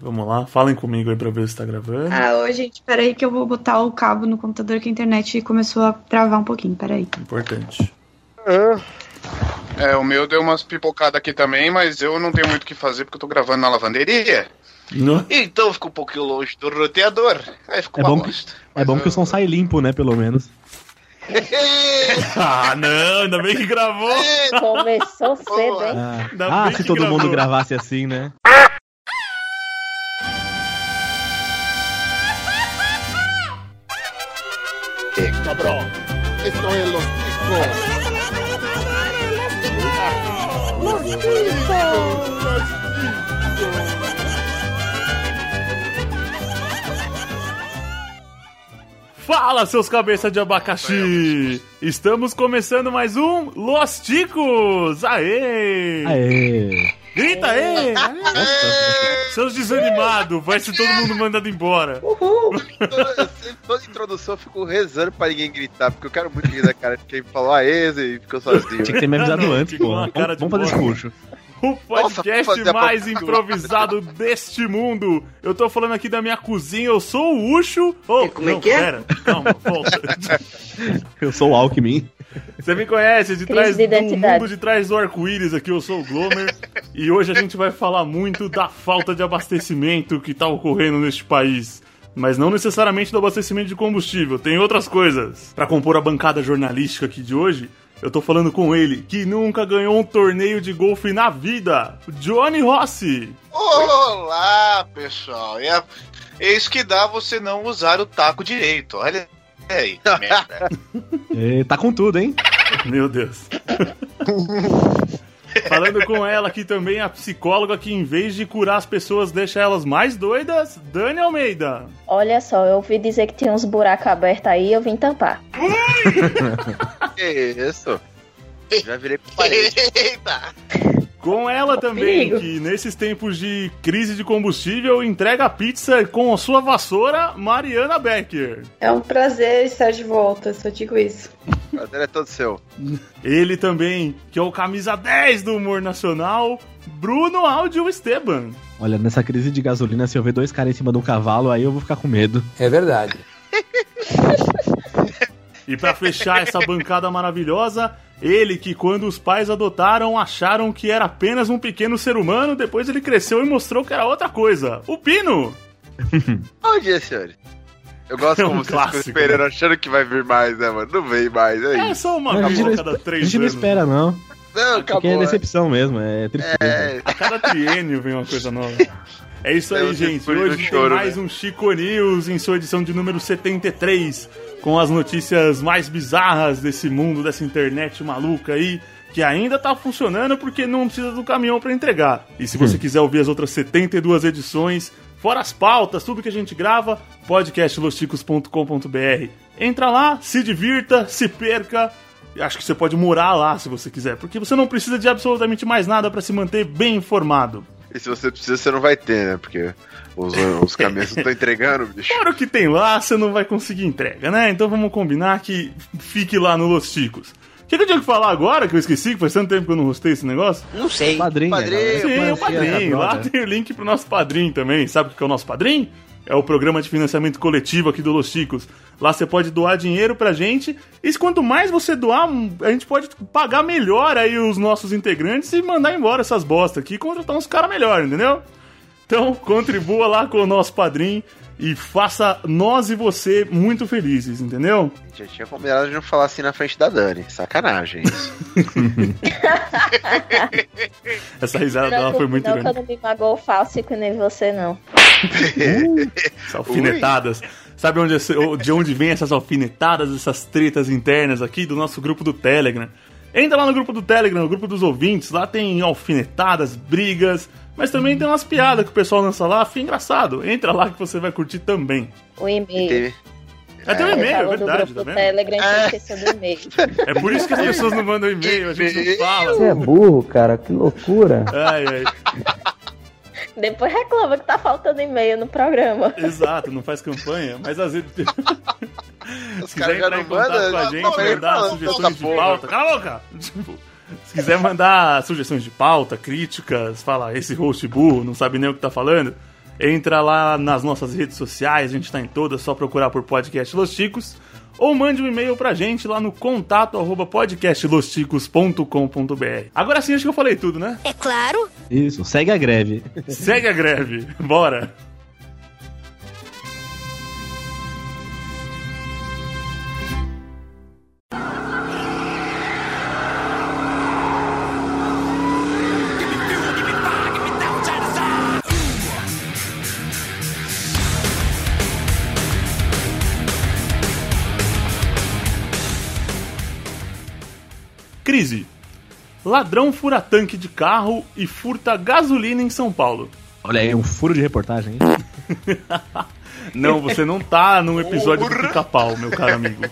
Vamos lá, falem comigo aí pra ver se tá gravando. Ah, ô, gente, peraí que eu vou botar o cabo no computador que a internet começou a travar um pouquinho, peraí. Importante. É, o meu deu umas pipocadas aqui também, mas eu não tenho muito o que fazer porque eu tô gravando na lavanderia. No- Então fica um pouquinho longe do roteador. Aí fica É uma bom, que, é bom que o som sai limpo, né? Pelo menos. Ah, não, ainda bem que gravou. Começou cedo, hein? Ah, ah, se todo gravou. mundo gravasse assim, né? Esto es los chicos. Fala, seus cabeças de abacaxi! Estamos começando mais um Los Ticos! Aê! Aê! Grita aê! Seus desanimados, vai ser todo mundo mandado embora. Toda, toda introdução eu fico rezando pra ninguém gritar, porque eu quero muito rir da cara de quem falou a ex e ficou sozinho. Tinha que ter me avisado Não, antes, pô. Vamos, cara de vamos fazer esse puxo. O podcast Nossa, mais improvisado deste mundo. Eu tô falando aqui da minha cozinha, eu sou o Ucho. Oh, Como é não, que é? Pera, calma, volta. Eu sou o Alckmin. Você me conhece, de trás de do mundo de trás do arco-íris aqui, eu sou o Glomer. e hoje a gente vai falar muito da falta de abastecimento que tá ocorrendo neste país. Mas não necessariamente do abastecimento de combustível, tem outras coisas. Pra compor a bancada jornalística aqui de hoje, eu tô falando com ele, que nunca ganhou um torneio de golfe na vida, Johnny Rossi. Olá, pessoal. É, é isso que dá você não usar o taco direito. Olha aí. que merda. E tá com tudo, hein? Meu Deus. Falando com ela aqui também, a psicóloga que em vez de curar as pessoas deixa elas mais doidas, Dani Almeida. Olha só, eu ouvi dizer que tinha uns buracos abertos aí eu vim tampar. Que isso? Já virei pro parede. Eita! Com ela também, perigo. que nesses tempos de crise de combustível entrega a pizza com a sua vassoura, Mariana Becker. É um prazer estar de volta, só digo isso. O prazer é todo seu. Ele também, que é o camisa 10 do humor nacional, Bruno Áudio Esteban. Olha, nessa crise de gasolina, se eu ver dois caras em cima de um cavalo, aí eu vou ficar com medo. É verdade. E pra fechar essa bancada maravilhosa, ele que quando os pais adotaram acharam que era apenas um pequeno ser humano, depois ele cresceu e mostrou que era outra coisa. O Pino! Bom dia, senhores. Eu gosto É um como vocês clássico, ficam esperando, achando que vai vir mais, né, mano? Não vem mais, é É isso. só uma a gente, a não, cada a três gente não anos. espera, não. Não, Porque é acabou. decepção mesmo, é tristeza. É, A cada triênio vem uma coisa nova. É isso aí, gente. Hoje tem choro, mais né? um Chico News em sua edição de número 73, com as notícias mais bizarras desse mundo, dessa internet maluca aí, que ainda tá funcionando porque não precisa do caminhão para entregar. E se você quiser ouvir as outras 72 edições, fora as pautas, tudo que a gente grava, podcastlosticos.com.br. Entra lá, se divirta, se perca. Acho que você pode morar lá se você quiser, porque você não precisa de absolutamente mais nada para se manter bem informado. E se você precisa, você não vai ter, né? Porque os, os caminhões não estão entregando, bicho. Fora o que tem lá, você não vai conseguir entrega, né? Então vamos combinar que fique lá no Los Ticos. O que, que eu tinha que falar agora, que eu esqueci, que faz tanto tempo que eu não rostei esse negócio? Padrinho, Padrinho, né, galera? Sim, o padrinho. Lá tem o link pro nosso padrinho também. Sabe o que é o nosso padrinho? É o programa de financiamento coletivo aqui do Los Chicos. Lá você pode doar dinheiro pra gente. E quanto mais você doar, a gente pode pagar melhor aí os nossos integrantes e mandar embora essas bosta aqui e contratar uns caras melhor, entendeu? Então, contribua lá com o nosso padrinho e faça nós e você muito felizes, entendeu? Já tinha combinado de não falar assim na frente da Dani. Sacanagem isso. Essa risada dela foi muito não, que eu grande. não me magoou fácil que nem você, não. Essas alfinetadas. Sabe onde, de onde vem essas alfinetadas, essas tretas internas aqui do nosso grupo do Telegram? Entra lá no grupo do Telegram, no grupo dos ouvintes. Lá tem alfinetadas, brigas, mas também tem umas piadas que o pessoal lança lá. Fica engraçado. Entra lá que você vai curtir também. O e-mail. Até o e-mail, é falou do verdade, tá do vendo? Telegram esqueceu do e-mail. É por isso que as pessoas não mandam e-mail, a gente não fala. Você é burro, cara, que loucura. Ai, ai. Depois reclama que tá faltando e-mail no programa. Exato, não faz campanha, mas às vezes. Os Se quiser caras já entrar não em contato mandam. com a gente, não, ele mandar sugestões "Nossa, de porra." pauta. Cala a boca! Tipo, se quiser mandar sugestões de pauta, críticas, fala, esse host burro, não sabe nem o que tá falando, Entra lá nas nossas redes sociais, a gente tá em todas, só procurar por podcast Los Chicos. Ou mande um e-mail pra gente lá no contato arroba podcastlosticos.com.br. Agora sim, acho que eu falei tudo, né? É claro. Isso, segue a greve. Segue a greve. Bora. Crise. Ladrão fura tanque de carro e furta gasolina em São Paulo. Olha aí, um furo de reportagem, hein? Não, você não tá num episódio do Pica-Pau, meu caro amigo.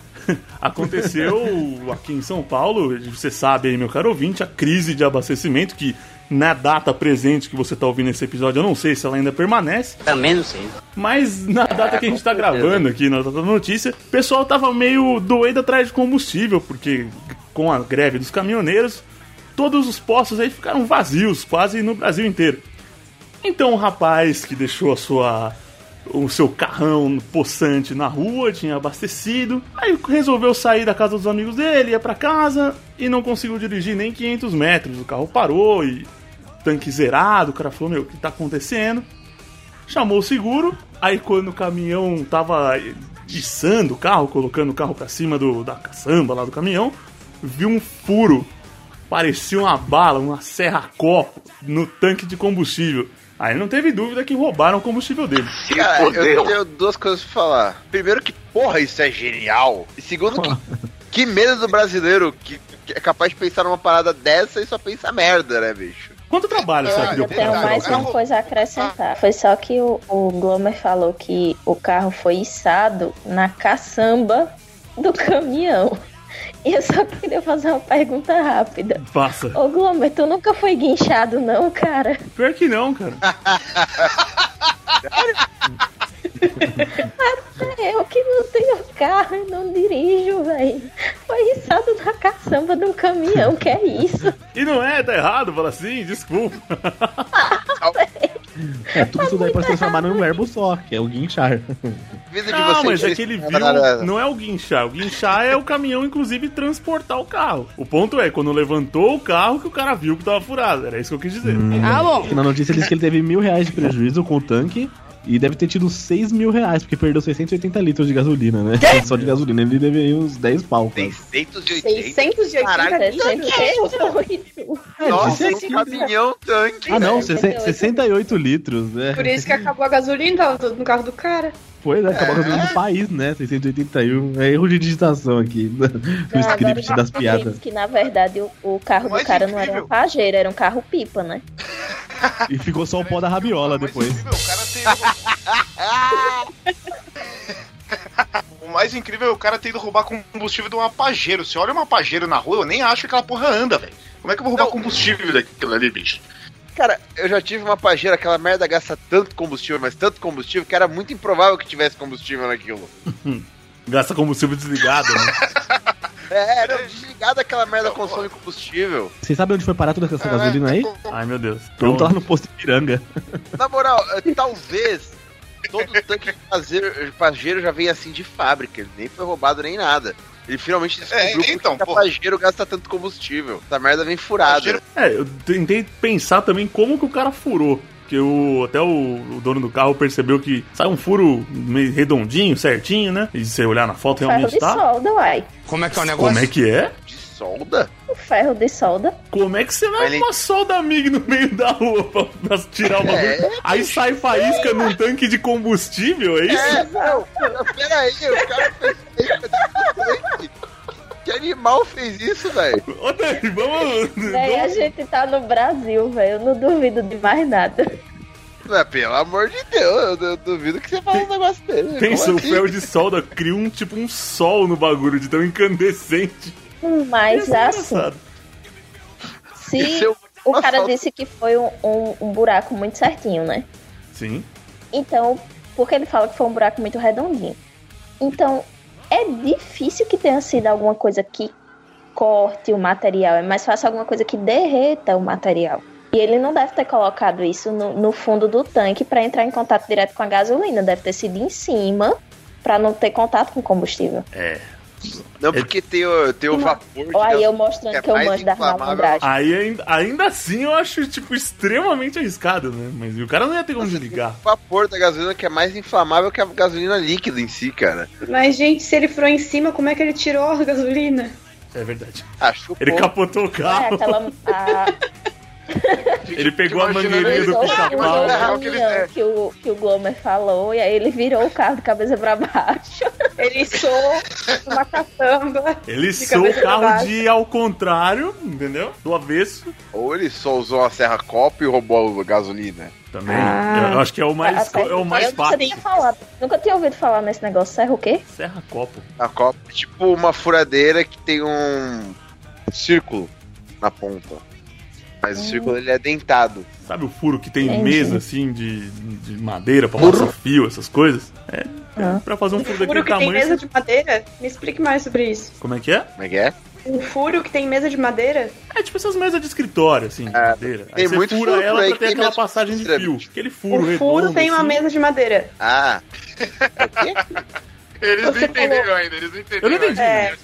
Aconteceu aqui em São Paulo, você sabe aí, meu caro ouvinte, a crise de abastecimento que na data presente que você tá ouvindo esse episódio, eu não sei se ela ainda permanece, Também não sei. mas na data que a gente tá gravando aqui na data da notícia, o pessoal tava meio doido atrás de combustível, porque com a greve dos caminhoneiros, todos os postos aí ficaram vazios, quase no Brasil inteiro. Então o rapaz que deixou a sua o seu carrão possante na rua, tinha abastecido, aí resolveu sair da casa dos amigos dele, ia pra casa e não conseguiu dirigir nem 500 metros. O carro parou e tanque zerado, o cara falou: "Meu, o que tá acontecendo?" Chamou o seguro, aí quando o caminhão tava içando o carro, colocando o carro pra cima do, da caçamba lá do caminhão, viu um furo. Parecia uma bala, uma serra-copo no tanque de combustível. Aí não teve dúvida que roubaram o combustível dele. Cara, eu tenho duas coisas pra falar. Primeiro que, porra, isso é genial. E segundo que, que medo do brasileiro que, que é capaz de pensar numa parada dessa e só pensa merda, né, bicho? Quanto trabalho será que deu Eu tenho mais uma coisa a acrescentar. Foi só que o, o Glomer falou que o carro foi içado na caçamba do caminhão. Eu só queria fazer uma pergunta rápida. Faça. Ô Glomer, tu nunca foi guinchado, não, cara? Pior que não, cara. É, Eu que não tenho carro e não dirijo, velho. Foi içado na caçamba de um caminhão, que é isso? E não é, tá errado, fala assim, desculpa. É, tudo isso daí pode se transformar num verbo só, que é o guinchar. Não, mas é que ele viu. Não é o guinchar. O guinchar é o caminhão, inclusive, transportar o carro. O ponto é, quando levantou o carro, que o cara viu que tava furado. Era isso que eu quis dizer. Ah, bom. Na notícia diz que ele teve mil reais de prejuízo com o tanque e deve ter tido 6 mil reais, porque perdeu 680 litros de gasolina, né? Só de gasolina ele deve aí uns 10 pau. quase. 680. 680 Caralho, Muito. É, Nossa, disse um aqui. caminhão tanque. Ah não, Sim. 60 68 litros, né? Por isso que acabou a gasolina, tava tudo no carro do cara. Foi, né? Acabou a gasolina do país, né? 681. É erro de digitação aqui do Não, script agora das eu piadas. que na verdade o, o carro O mais do cara não era incrível- um pajeiro, era um carro pipa, né? E ficou só o pó da rabiola depois. incrível, o cara tem- O mais incrível é o cara tendo roubar combustível de uma pajeiro. Você olha uma pajeiro na rua, eu nem acho que aquela porra anda, velho. Como é que eu vou roubar Não. combustível daquilo ali, bicho? Cara, eu já tive uma pajeira, aquela merda gasta tanto combustível, mas tanto combustível, que era muito improvável que tivesse combustível naquilo. Gasta combustível desligado, né? É, era desligada aquela merda consome combustível. Vocês sabem onde foi parar toda essa gasolina aí? Ai, meu Deus. Pergunta lá no posto de Piranga. Na moral, eh, talvez todo tanque de pajeiro, já veio assim de fábrica, ele nem foi roubado nem nada. Ele finalmente descobriu É, então, porque porra. a pajeiro gasta tanto combustível. Essa merda vem furada. É, eu tentei pensar também como que o cara furou. Porque o, até o, o dono do carro percebeu que sai um furo meio redondinho, certinho, né? E se você olhar na foto, Ferro realmente de tá. solda, uai. Como é que é o Como é que é? Solda? O ferro de solda. Como é que você leva Ele- uma solda amiga no meio da rua pra, pra tirar o bagulho? É. Aí sai faísca num tanque de combustível, é isso? É, não, peraí, o cara fez isso. Que animal fez isso, velho? Ô, Dani, vamos. Véi, a gente tá no Brasil, velho. Eu não duvido de mais nada. É, pelo amor de Deus, eu, eu duvido que você fale um negócio dele. Pensa, Como o assim? ferro de solda cria um tipo um sol no bagulho, de tão incandescente. Mas é assim, engraçado. se é o- cara assalto. disse que foi um, um- um buraco muito certinho, né? Sim. Então, porque ele fala que foi um buraco muito redondinho. Então, é difícil que tenha sido alguma coisa que corte o material. É mais fácil alguma coisa que derreta o material. E ele não deve ter colocado isso no, no fundo do tanque para entrar em contato direto com a gasolina. Deve ter sido em cima para não ter contato com o combustível. É. Não, porque tem o, tem o vapor de Olha aí eu mostrando é que eu manjo da malandragem. Aí ainda, ainda assim eu acho, tipo, extremamente arriscado, né? Mas o cara não ia ter como desligar. O vapor da gasolina que é mais inflamável que a gasolina líquida em si, cara. Mas, gente, se ele furou em cima, como é que ele tirou a gasolina? É verdade. Acho Ele capotou o É, carro, aquela. A, ele pegou a mangueirinha do pica-pau, que é. que o, que o Glomer falou, e aí ele virou o carro de cabeça pra baixo. Ele sou uma caçamba. Ele sou o carro de ao contrário, entendeu? Do avesso. Ou ele só usou a serra copo e roubou a gasolina. Também. Ah. Eu acho que é o mais, é o mais eu nunca fácil. tinha falado, nunca tinha ouvido falar nesse negócio. Serra o quê? Serra copo. A copo é tipo uma furadeira que tem um círculo na ponta. Mas o círculo ele é dentado. Sabe o furo que tem Entendi. mesa assim de, de madeira pra passar fio, essas coisas? É, é Ah. pra fazer um furo daquele Furo que tem tamanho. mesa de madeira? Me explique mais sobre isso. Como é que é? Como é que é? Um furo que tem mesa de madeira? É tipo essas mesas de escritório, assim, de É, madeira. Aí tem você muito fura furo ela aí pra ter tem aquela passagem de de fio. Aquele furo o furo redondo, tem uma assim. mesa de madeira. Ah. É o quê? Eles não Você entenderam falou- ainda, eles não entenderam. Eu não entendi. É.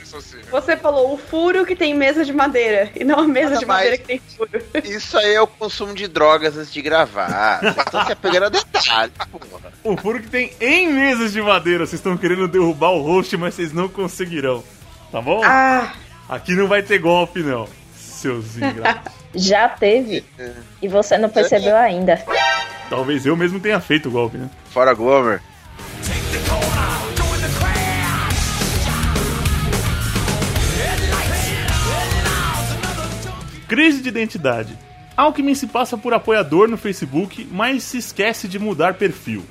Você falou o furo que tem mesa de madeira. E não a mesa Nada de madeira que tem furo. Isso aí é o consumo de drogas antes de gravar. Vocês estão se apegando a detalhes, porra. O furo que tem em mesas de madeira. Vocês estão querendo derrubar o host, mas vocês não conseguirão. Tá bom? Ah, Aqui não vai ter golpe, não. Seus ingratos. Já teve. E você não percebeu ainda. Talvez eu mesmo tenha feito o golpe, né? Fora Glomer. Crise de identidade. Alckmin se passa por apoiador no Facebook, mas se esquece de mudar perfil.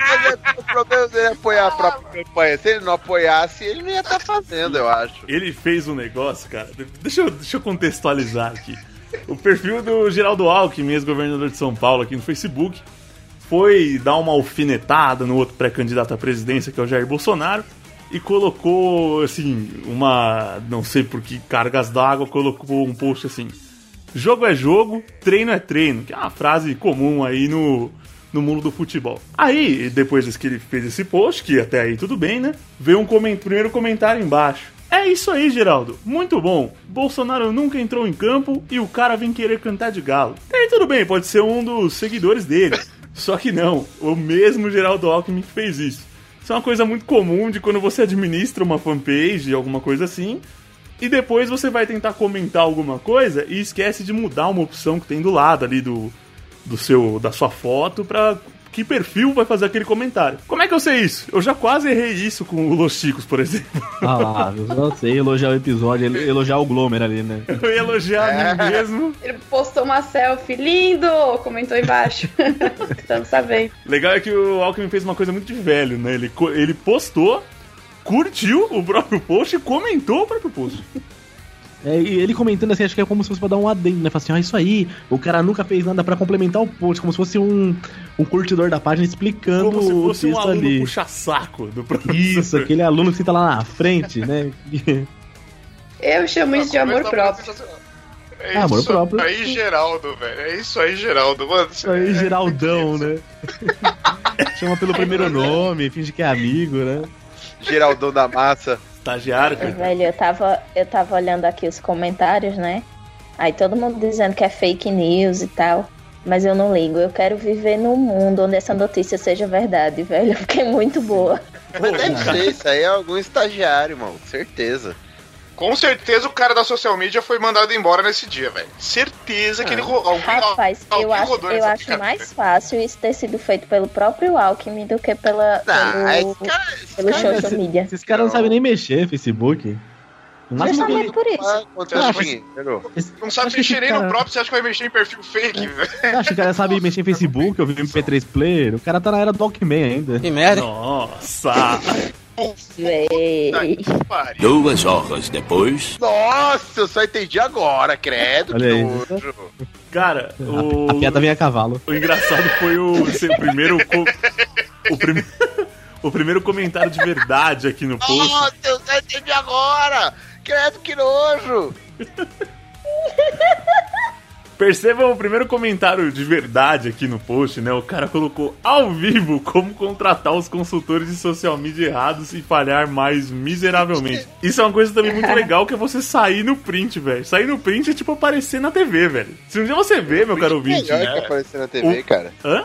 Mas é- o problema dele é apoiar a própria campanha. Se ele não apoiasse, ele não ia estar fazendo, eu acho. Ele fez um negócio, cara. Deixa eu, deixa eu contextualizar aqui. O perfil do Geraldo Alckmin, ex-governador de São Paulo, aqui no Facebook, foi dar uma alfinetada no outro pré-candidato à presidência, que é o Jair Bolsonaro, e colocou, assim, uma. Não sei por que cargas d'água, colocou um post assim: Jogo é jogo, treino é treino, que é uma frase comum aí no, no mundo do futebol. Aí, depois que ele fez esse post, que até aí tudo bem, né? Veio um coment... primeiro comentário embaixo. É isso aí, Geraldo. Muito bom. Bolsonaro nunca entrou em campo e o cara vem querer cantar de galo. E aí, tudo bem, pode ser um dos seguidores dele. Só que não, o mesmo Geraldo Alckmin fez isso. Isso é uma coisa muito comum de quando você administra uma fanpage, alguma coisa assim, e depois você vai tentar comentar alguma coisa e esquece de mudar uma opção que tem do lado ali do, do seu da sua foto pra que perfil vai fazer aquele comentário. Como é que eu sei isso? Eu já quase errei isso com o Los Chicos, por exemplo. Ah lá, eu só sei elogiar o episódio, elogiar o Glomer ali, né? Eu ia elogiar a mim mesmo. ele postou uma selfie lindo, comentou embaixo. Tentando saber. Legal é que o Alckmin fez uma coisa muito de velho, né? Ele, ele postou, curtiu o próprio post e comentou o próprio post. É, e ele comentando assim, acho que é como se fosse pra dar um adendo, né? Fala assim, ah, isso aí, o cara nunca fez nada pra complementar o post, como se fosse um, um curtidor da página explicando Como se o fosse um texto aluno ali. puxa-saco do professor. Isso, aquele aluno que senta lá na frente, né? Eu chamo isso de amor próprio. É Ah, amor isso próprio. aí, Geraldo, velho. É isso aí, Geraldo. Mano, Isso aí, Geraldão, né? Chama pelo primeiro nome, finge que é amigo, né? Geraldão da massa. Estagiário, cara. velho, eu tava, eu tava olhando aqui os comentários, né? Aí todo mundo dizendo que é fake news e tal. Mas eu não ligo. Eu quero viver num mundo onde essa notícia seja verdade, velho. Porque é muito boa. Mas deve ser, isso aí é algum estagiário, irmão. Certeza. Com certeza o cara da social media foi mandado embora nesse dia, velho. Certeza que ele ro- alguém, Rapaz, eu acho, rodou eu acho mais fácil isso ter sido feito pelo próprio Alckmin do que pela, Não, pelo, cara, pelo cara social media. Esses caras não sabem nem mexer Facebook. No que Justamente por isso. Ah, é acho- esse- Não sabe acho mexer nem no cara- próprio, você acha que vai mexer em perfil fake, velho? Acha que o cara sabe mexer em Facebook, ouvir MP3 player? O cara tá na era do Alckmin ainda. Que merda. Nossa! Pariu. Duas horas depois. Nossa, eu só entendi agora, credo, Olha que aí. nojo. Cara, o, A piada vem a cavalo. o engraçado foi o, seu primeiro. co- o, prime- o primeiro comentário de verdade aqui no post. Nossa, eu só entendi agora! Credo, que nojo! Percebam o primeiro comentário de verdade aqui no post, né? O cara colocou ao vivo como contratar os consultores de social media errados e falhar mais miseravelmente. Isso é uma coisa também muito legal que é você sair no print, velho. Sair no print é tipo aparecer na TV, velho. Se um dia você vê, meu caro ouvinte. Melhor que aparecer na TV, O- cara. Hã?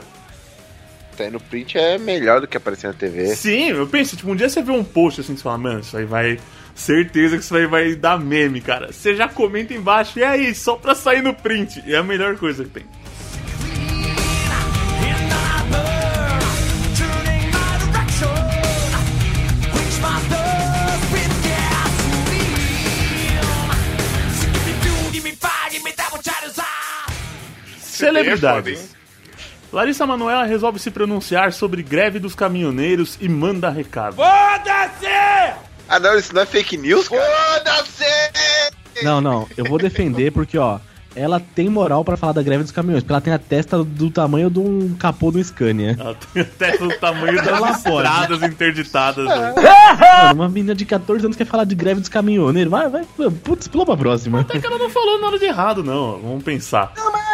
Tá no print é melhor do que aparecer na TV. Sim, eu penso, tipo, um dia você vê um post assim, você fala, mano, isso aí vai. Certeza que isso aí vai dar meme, cara. Você já comenta embaixo, e aí, só pra sair no print. É a melhor coisa que tem. Celebridades. Larissa Manoela resolve se pronunciar sobre greve dos caminhoneiros e manda recado. Ah, não, isso não é fake news, cara? Foda-se! Não, não, eu vou defender porque, ó, ela tem moral pra falar da greve dos caminhões, porque ela tem a testa do tamanho de um capô do Scania. Ela tem até o tamanho das Ela pode. estradas interditadas. né? Mano, uma menina de 14 anos quer falar de greve dos caminhoneiros. Vai, vai, putz, pula pra próxima. Até que ela não falou nada de errado, não. Vamos pensar. Mas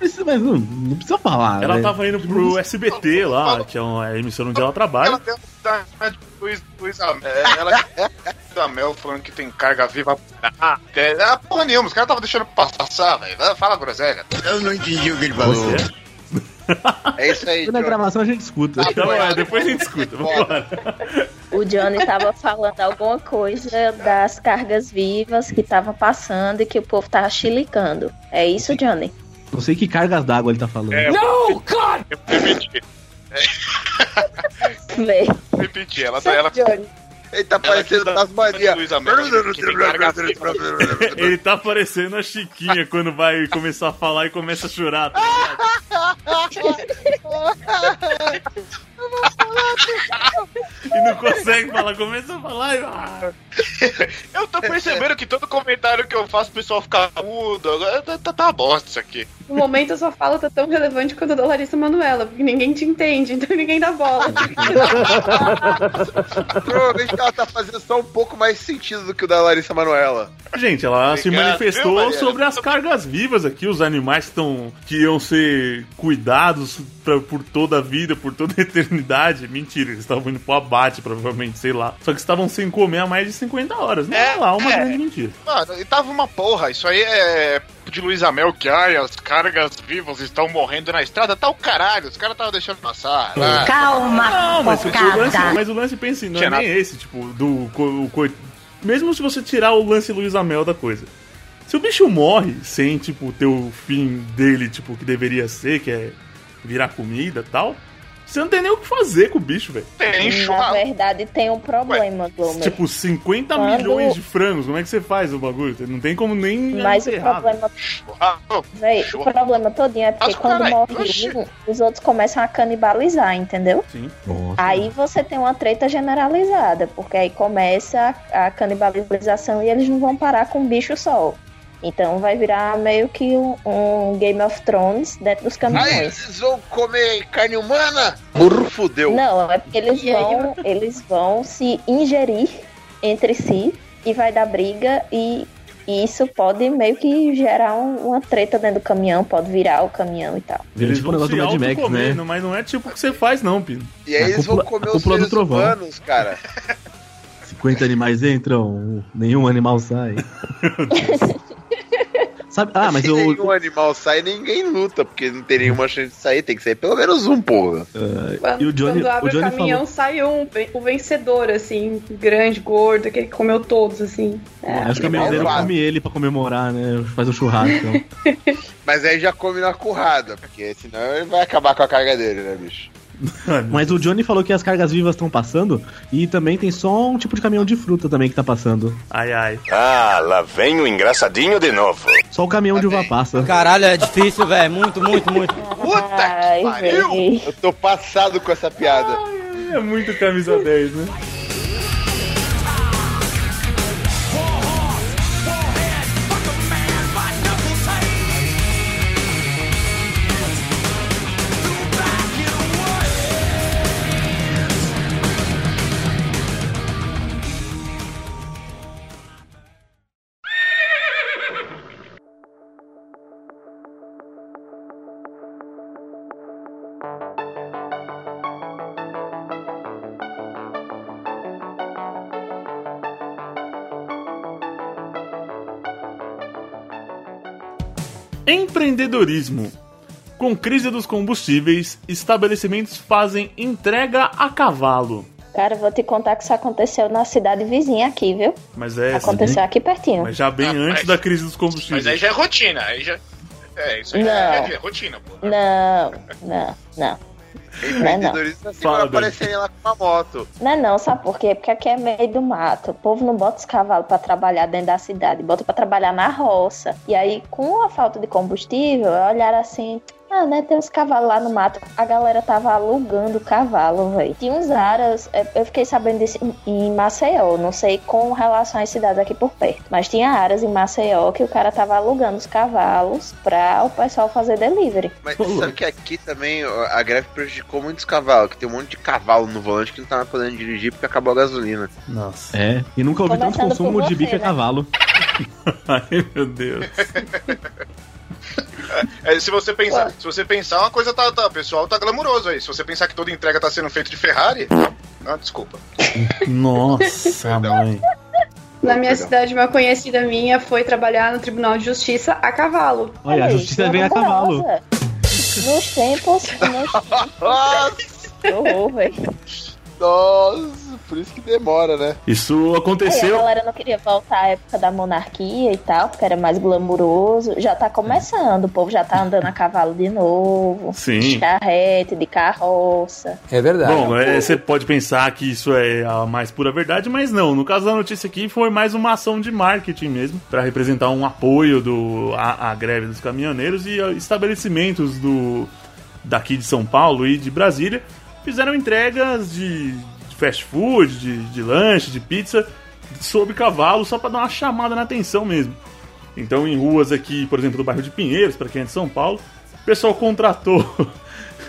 mas não, não precisa falar. Ela né? tava indo pro SBT lá, que é uma emissora onde ela Ela trabalha. deu da Luiz, Luiz Amel. É, Ela Luiz Amel falando que tem carga viva. Ah, é, ah, porra nenhuma, os caras estavam deixando passar, velho. Fala groselha. Eu não entendi o que ele Você? É isso aí, Na gravação a gente escuta. Então, é, depois a gente escuta. Vambora. O Johnny tava falando alguma coisa das cargas vivas que tava passando e que o povo tava chilicando. É isso, Johnny? Não sei que cargas d'água ele tá falando. É, No, God! eu repeti, Vê. repeti. Ela, tá- ela. Ele tá parecendo das manias. Ele tá parecendo a Chiquinha quando vai começar a falar e começa a chorar. tá ligado? e não consegue falar, começa a falar e. Ah, Eu tô percebendo que todo comentário que eu faço o pessoal fica mudo. Agora tá, tá, tá uma bosta isso aqui. No momento a sua fala tá tão relevante quanto a da Larissa Manuela, porque ninguém te entende, então ninguém dá bola. Provavelmente ela tá fazendo só um pouco mais sentido do que o da Larissa Manoela. Gente, ela se Obrigado, manifestou viu, sobre as cargas vivas aqui, os animais que, estão, que iam ser cuidados pra- por toda a vida, por toda a eternidade. Mentira, eles estavam indo pro abate, provavelmente, sei lá. Só que estavam sem comer há mais de 50 horas. Não é, É, lá, uma é. grande mentira. Mano, e tava uma porra. Isso aí é de Luiz Amel que ai, as cargas vivas estão morrendo na estrada. Tá o caralho, os caras estavam deixando passar. Ah, Calma, Não, mas o, lance, mas o lance pensa assim, não é nem esse, tipo, do. co- o co- mesmo se você tirar o lance Luiz Amel da coisa. Se o bicho morre sem, tipo, ter o fim dele, tipo, que deveria ser, que é virar comida e tal, você não tem nem o que fazer com o bicho, velho. tem Na churrasco. verdade, tem um problema, Glomer. Tipo, 50 Quando- milhões de frangos, como é que você faz o bagulho? Não tem como nem Mas o velho. problema, churrasco. véi, o problema todinho é porque Mas, quando caralho, morre oxi. um, os outros começam a canibalizar, entendeu? Sim. Nossa. Aí você tem uma treta generalizada, porque aí começa a, a canibalização e eles não vão parar com um bicho só. Então vai virar meio que um, um Game of Thrones dentro dos Aí caminhões. eles vão comer carne humana? Burro fudeu. Não, é porque eles vão, eles vão se ingerir entre si e vai dar briga e e isso pode meio que gerar um- uma treta dentro do caminhão, pode virar o caminhão e tal. Vira Eles tipo o vão negócio se do Mad Max, auto-comer, né? mas não é tipo o que você faz, não, Pino. E aí A eles vão cúpula- comer a os seres humanos, cara. 50 animais entram, nenhum animal sai. Sabe? Ah, mas Se o, nenhum animal sai, ninguém luta, porque não tem nenhuma chance de sair. Tem que sair pelo menos um, porra. Quando, E o Johnny- quando abre o Johnny o caminhão, falou- sai um, o vencedor, assim, grande, gordo, aquele que comeu todos, assim. É, Aí os caminhoneiros malvado. comem ele pra comemorar, né? Faz o churrasco. Mas aí já come na currada, porque senão ele vai acabar com a carga dele, né, bicho? Mas o Johnny falou que as cargas vivas estão passando e também tem só um tipo de caminhão de fruta também que tá passando. Ai, ai. Ah, lá vem o engraçadinho de novo. Só o caminhão de uva passa. Caralho, é difícil, velho. Muito, muito, muito. Puta Ai, que pariu! Eu tô passado com essa piada. É muito camisa 10, né? Empreendedorismo. Com crise dos combustíveis, estabelecimentos fazem entrega a cavalo. Cara, eu vou te contar que isso aconteceu na cidade vizinha aqui, viu? Mas é. Aconteceu aqui pertinho. Mas já bem Ah, antes mas- da crise dos combustíveis. Mas aí já é rotina, aí já. É, isso aí Não. é, é rotina, pô. Não, não, não. Empreendedorismo assim Fala, aparecerem lá com uma moto. Não é não, sabe por quê? Porque aqui é meio do mato. O povo não bota os cavalos pra trabalhar dentro da cidade, bota pra trabalhar na roça. E aí, com a falta de combustível, olharam assim. Ah, né? Tem uns cavalos lá no mato. A galera tava alugando o cavalo, velho. Tinha uns aras, é, eu fiquei sabendo disso em- Maceió. Não sei com relação às cidades aqui por perto. Mas tinha aras em Maceió que o cara tava alugando os cavalos pra o pessoal fazer delivery. Mas sabe que aqui também a greve prejudicou muitos cavalos, que tem um monte de cavalo no volante que não tava podendo dirigir porque acabou a gasolina. Nossa. É, e nunca ouvi tanto consumo de você, bica a né? cavalo. Ai, meu Deus. É, se você pensar, se você pensar, uma coisa tá, tá, pessoal, tá glamuroso aí. Se você pensar que toda entrega tá sendo feita de Ferrari, ah, desculpa. Nossa, mãe. Na minha Perdão. cidade, uma conhecida minha foi trabalhar no Tribunal de Justiça a cavalo. Olha, a justiça vem a cavalo. Nos tempos. Nos... Nossa, Que horror, velho. nossa, por isso que demora, né? Isso Aí a aconteceu. galera não queria voltar à época da monarquia e tal, porque era mais glamuroso. Já tá começando, o povo já tá andando a cavalo de novo. Sim. De charrete, de carroça. É verdade. Bom, é, você pode pensar que isso é a mais pura verdade, mas não. No caso da notícia aqui, foi mais uma ação de marketing mesmo, para representar um apoio do, à, à greve dos caminhoneiros e a estabelecimentos do daqui de São Paulo e de Brasília fizeram entregas de fast food, de, de lanche, de pizza sob cavalo, só para dar uma chamada na atenção mesmo. Então, em ruas aqui, por exemplo, do bairro de Pinheiros, para quem é de São Paulo, o pessoal contratou.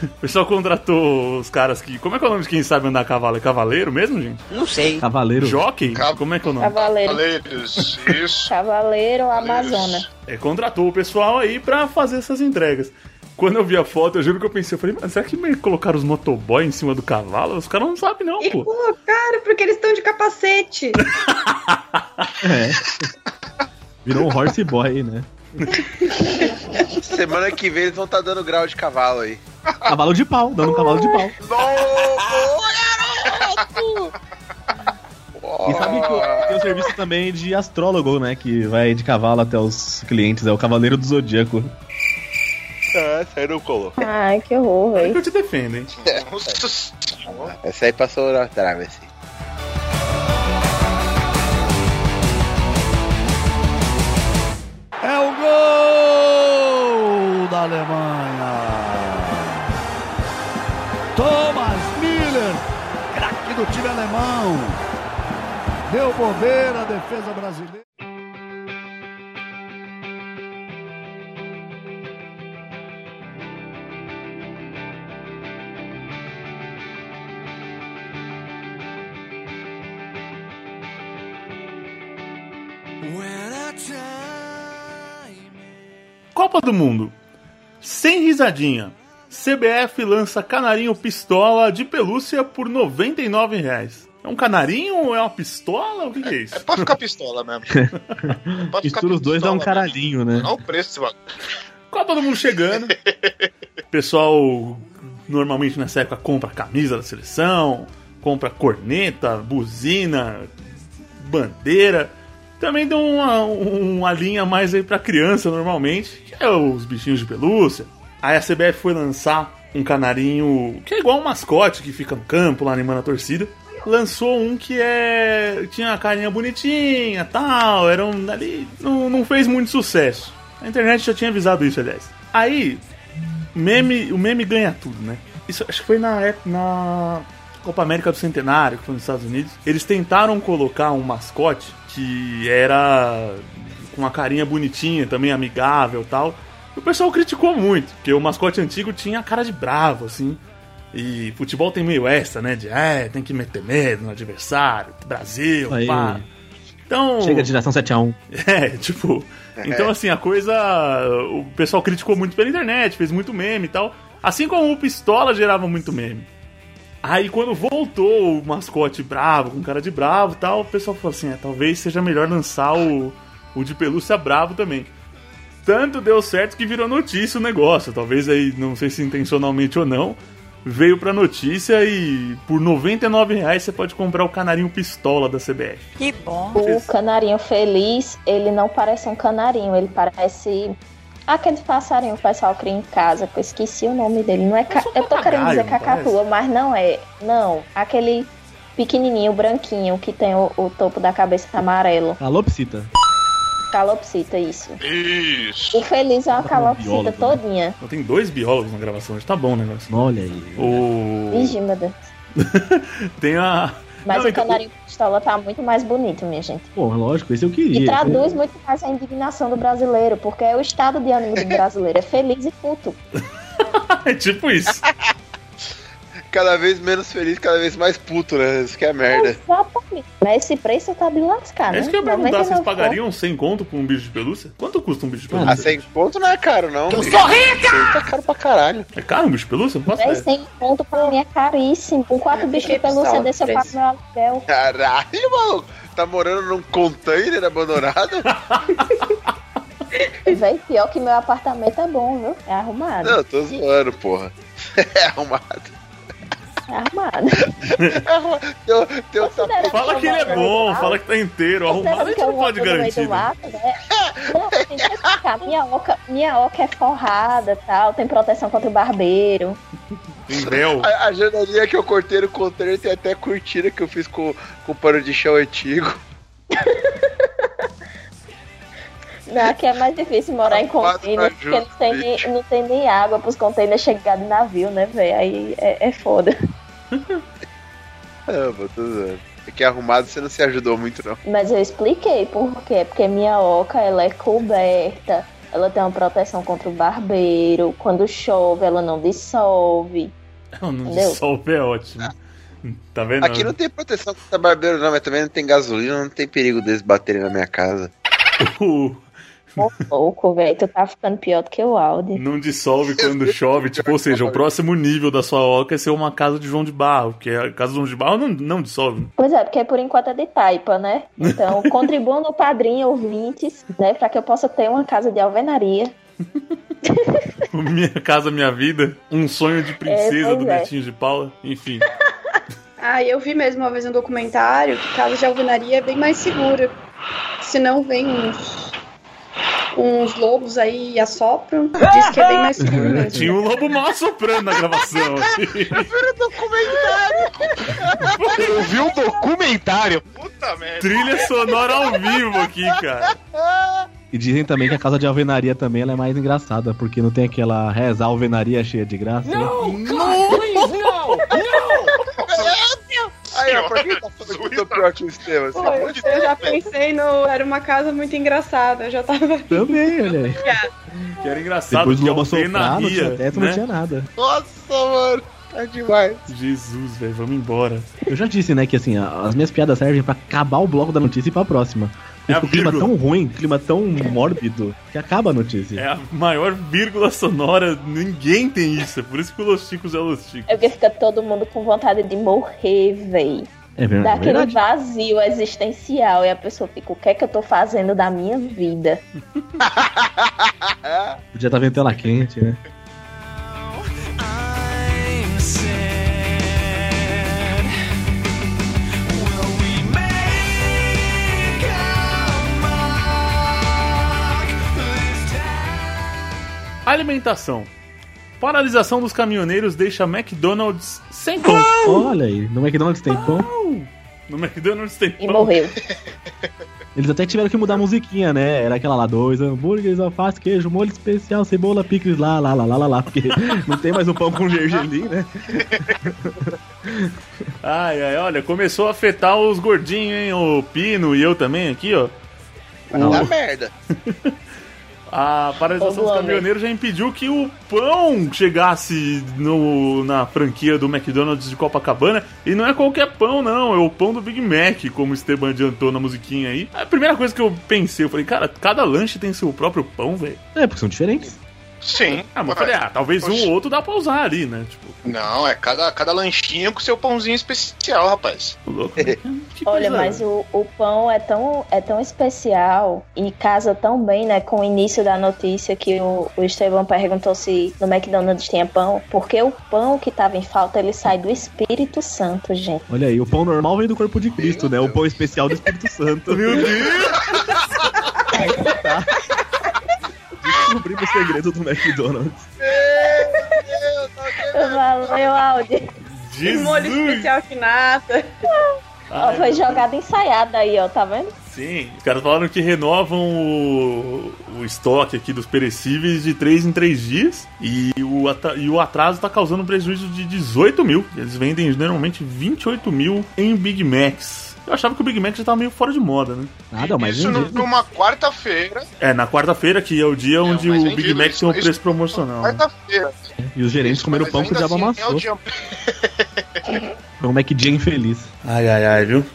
O pessoal contratou os caras que. Como é que é o nome de quem sabe andar a cavalo? É cavaleiro mesmo, gente? Não sei. Cavaleiro. Jockey? Cav- Como é que é o nome? Cavaleiro. Valeiros, isso. Cavaleiro Amazona. É, contratou o pessoal aí pra fazer essas entregas. Quando eu vi a foto, eu juro que eu pensei, eu falei, mas será que me colocaram os motoboy em cima do cavalo? Os caras não sabem não, E pô. colocaram porque eles estão de capacete. É. Virou um horse boy, né? Semana que vem eles vão estar dando grau de cavalo aí. Cavalo de pau, dando um cavalo de pau. E sabe que tem o serviço também de astrólogo, né? Que vai de cavalo até os clientes, é o Cavaleiro do Zodíaco. Ah, essa aí não colou. Ai, que horror, É que velho. eu te defendo, hein? Senhora. Essa aí passou na trave, assim. É o gol da Alemanha. Thomas Miller, craque do time alemão. Deu bobeira a defesa brasileira. Copa do Mundo. Sem risadinha. CBF lança canarinho pistola de pelúcia por 99 reais. É um canarinho ou é uma pistola? O que, que é isso? É pra ficar pistola mesmo. É pra Mistura os dois, dá um pistola caralhinho, né? Olha o preço desse bagulho. Copa do Mundo chegando. Pessoal normalmente nessa época compra camisa da seleção, compra corneta, buzina, bandeira. Também dão uma, uma linha mais aí pra criança normalmente, que é os bichinhos de pelúcia. Aí a CBF foi lançar um canarinho que é igual um mascote que fica no campo lá animando a torcida. Lançou um que é. tinha a carinha bonitinha tal, era um ali. Não, não fez muito sucesso. A internet já tinha avisado isso, aliás. Aí, meme, o meme ganha tudo, né? Isso acho que foi na época. Na Copa América do Centenário, que foi nos Estados Unidos. Eles tentaram colocar um mascote que era com uma carinha bonitinha, também amigável tal. E o pessoal criticou muito, porque o mascote antigo tinha a cara de bravo, assim. E futebol tem meio essa, né? De é, tem que meter medo no adversário, Brasil, Aí. pá. Então. Chega de geração 7x1. É, tipo. Então, assim, a coisa. O pessoal criticou muito pela internet, fez muito meme e tal. Assim como o Pistola gerava muito meme. Aí, quando voltou o mascote bravo, com cara de bravo e tal, o pessoal falou assim: é, talvez seja melhor lançar o, o de pelúcia bravo também. Tanto deu certo que virou notícia o negócio. Talvez aí, não sei se intencionalmente ou não, veio pra notícia e por 99 reais você pode comprar o canarinho pistola da CBF. Que bom. O canarinho feliz, ele não parece um canarinho, ele parece aquele passarinho que o pessoal cria em casa, que eu esqueci o nome dele. Não é ca... Eu tô querendo dizer cacatua, mas não é. Não, aquele pequenininho, branquinho, que tem o, o topo da cabeça amarelo. Calopsita. Calopsita, isso. Isso. O feliz é uma calopsita biólogo, né? todinha. Eu tenho dois biólogos na gravação, hoje tá bom o negócio. Olha aí. O... Ixi, meu Deus. Tem a. Mas Não, o então- canarinho pistola tá muito mais bonito, minha gente. Pô, lógico, esse eu queria. E traduz muito mais a indignação do brasileiro, porque é o estado de ânimo do brasileiro, é feliz e puto. É tipo isso. Cada vez menos feliz, cada vez mais puto, né? Isso que é merda. Exatamente. Mas esse preço tá de lascar, né? É isso que eu ia perguntar, vocês 99 pagariam 100 conto por um bicho de pelúcia? Quanto custa um bicho de pelúcia? Ah, sem conto não é caro, não. Eu sou rica! Tá caro pra caralho. É caro um bicho de pelúcia? Não Véi, ideia. 100 ponto pra mim é caríssimo. Com quatro bichos de pelúcia desse eu pago meu aluguel. Caralho, maluco. Tá morando num container abandonado? Véi, pior que meu apartamento é bom, viu? É arrumado. Não, tô zoando, porra. É arrumado. É arrumado. Teu, teu tapete. Fala que ele é bom, fala que tá inteiro. Arrumado a gente não pode garantir. né? Mato, né? Não, tem que explicar. Minha oca, minha oca é forrada tal, tem proteção contra o barbeiro. Tem véu. A, a janelinha que eu cortei no container tem até cortina que eu fiz com, com pano de chão antigo. Não, aqui é mais difícil morar em container, porque não tem, nem, não tem nem água pros containers chegar de navio, né, velho? Aí é, é foda. Ah, pô, tô zoando. É que arrumado você não se ajudou muito, não. Mas eu expliquei por quê. Porque minha oca, ela é coberta, ela tem uma proteção contra o barbeiro, quando chove ela não dissolve. Não, não Entendeu? dissolve é ótimo. Tá vendo? Aqui não tem proteção contra barbeiro, não, mas também não tem gasolina, não tem perigo deles baterem na minha casa. O- Ô, louco, velho, tu tá ficando pior do que o Audi. Não dissolve quando chove, tipo, ou seja, o próximo nível da sua oca é ser uma casa de João de Barro, porque a casa de João de Barro não, não dissolve. Pois é, porque por enquanto é de taipa, né? Então, contribuam no padrinho, ouvintes, né? Pra que eu possa ter uma casa de alvenaria. Minha casa, minha vida, um sonho de princesa pois do é. Netinho de Paula, enfim. Ah, eu vi mesmo uma vez um documentário que casa de alvenaria é bem mais segura. Senão vem uns, uns lobos aí e assopram. Diz que é bem mais seguro mesmo. Tinha um lobo mal soprando na gravação. Eu vi um documentário. Puta merda. Trilha sonora ao vivo aqui, cara. E dizem também que a casa de alvenaria também ela é mais engraçada, porque não tem aquela reza alvenaria cheia de graça. né? Aí, ó, pra quem tá falando que eu tô pior que o Estevam? Assim, Pô, eu, eu já pensei no. Era uma casa muito engraçada. Eu já tava. Também, olha aí. Que era engraçado, Depois que lobo Alpena soprar, não tinha teto, né? não tinha nada. Nossa, mano, tá demais. Jesus, velho, vamos embora. Eu já disse, né, que assim, as minhas piadas servem pra acabar o bloco da notícia e ir pra próxima. É a o clima tão ruim, clima tão mórbido, que acaba a notícia. É a maior vírgula sonora, ninguém tem isso, é por isso que o Los Chicos é Los Chicos. É porque fica todo mundo com vontade de morrer, véi. É ver- Dá é aquele verdade. vazio existencial e a pessoa fica, o que é que eu tô fazendo da minha vida? Podia estar vendo tela quente, né? Alimentação. Paralisação dos caminhoneiros deixa McDonald's sem pão. Olha aí, no McDonald's tem pão. No McDonald's tem E pão. morreu. Eles até tiveram que mudar a musiquinha, né? Era aquela lá, dois hambúrgueres, alface, queijo, molho especial, cebola, picles, lá, lá, lá, lá, lá, lá. Porque não tem mais o pão com gergelim, né? Ai, ai, olha, começou a afetar os gordinhos, hein? O Pino e eu também aqui, ó. Vai dar merda. A paralisação dos caminhoneiros já impediu que o pão chegasse no, na franquia do McDonald's de Copacabana. E não é qualquer pão, não. É o pão do Big Mac, como o Esteban adiantou na musiquinha aí. A primeira coisa que eu pensei, eu falei, cara, cada lanche tem seu próprio pão, velho. É, porque são diferentes. Sim. Ah, mas eu falei, ah, talvez um ou outro dá pra usar ali, né? Tipo, Não, é cada, cada lanchinho com seu pãozinho especial, rapaz. tô louco. Que Olha, mas o, o pão é tão, é tão especial e casa tão bem, né, com o início da notícia que o, o Estevão perguntou se no McDonald's tinha pão. Porque o pão que tava em falta, ele sai do Espírito Santo, gente. Olha aí, o pão normal vem do corpo de Cristo, né? O pão especial do Espírito Santo. Meu Deus! Descobrimos o segredo do McDonald's. Valeu, Audi. E molho especial que nata. Ó, foi jogada ensaiada aí, ó, tá vendo? Sim, os caras falaram que renovam o, o estoque aqui dos perecíveis de 3 em 3 dias e o, e o atraso tá causando um prejuízo de 18 mil. Eles vendem normalmente 28 mil em Big Macs. Eu achava que o Big Mac já tava meio fora de moda, né? Nada, mas Isso vendido. numa quarta-feira. É, na quarta-feira, que é o dia onde mas o vendido, Big Mac isso- tem um preço promocional. né? Quarta-feira. E os gerentes comeram pão que o diabo assim, é o amassou. dia- Foi um Mac dia infeliz. Ai, ai, ai, viu?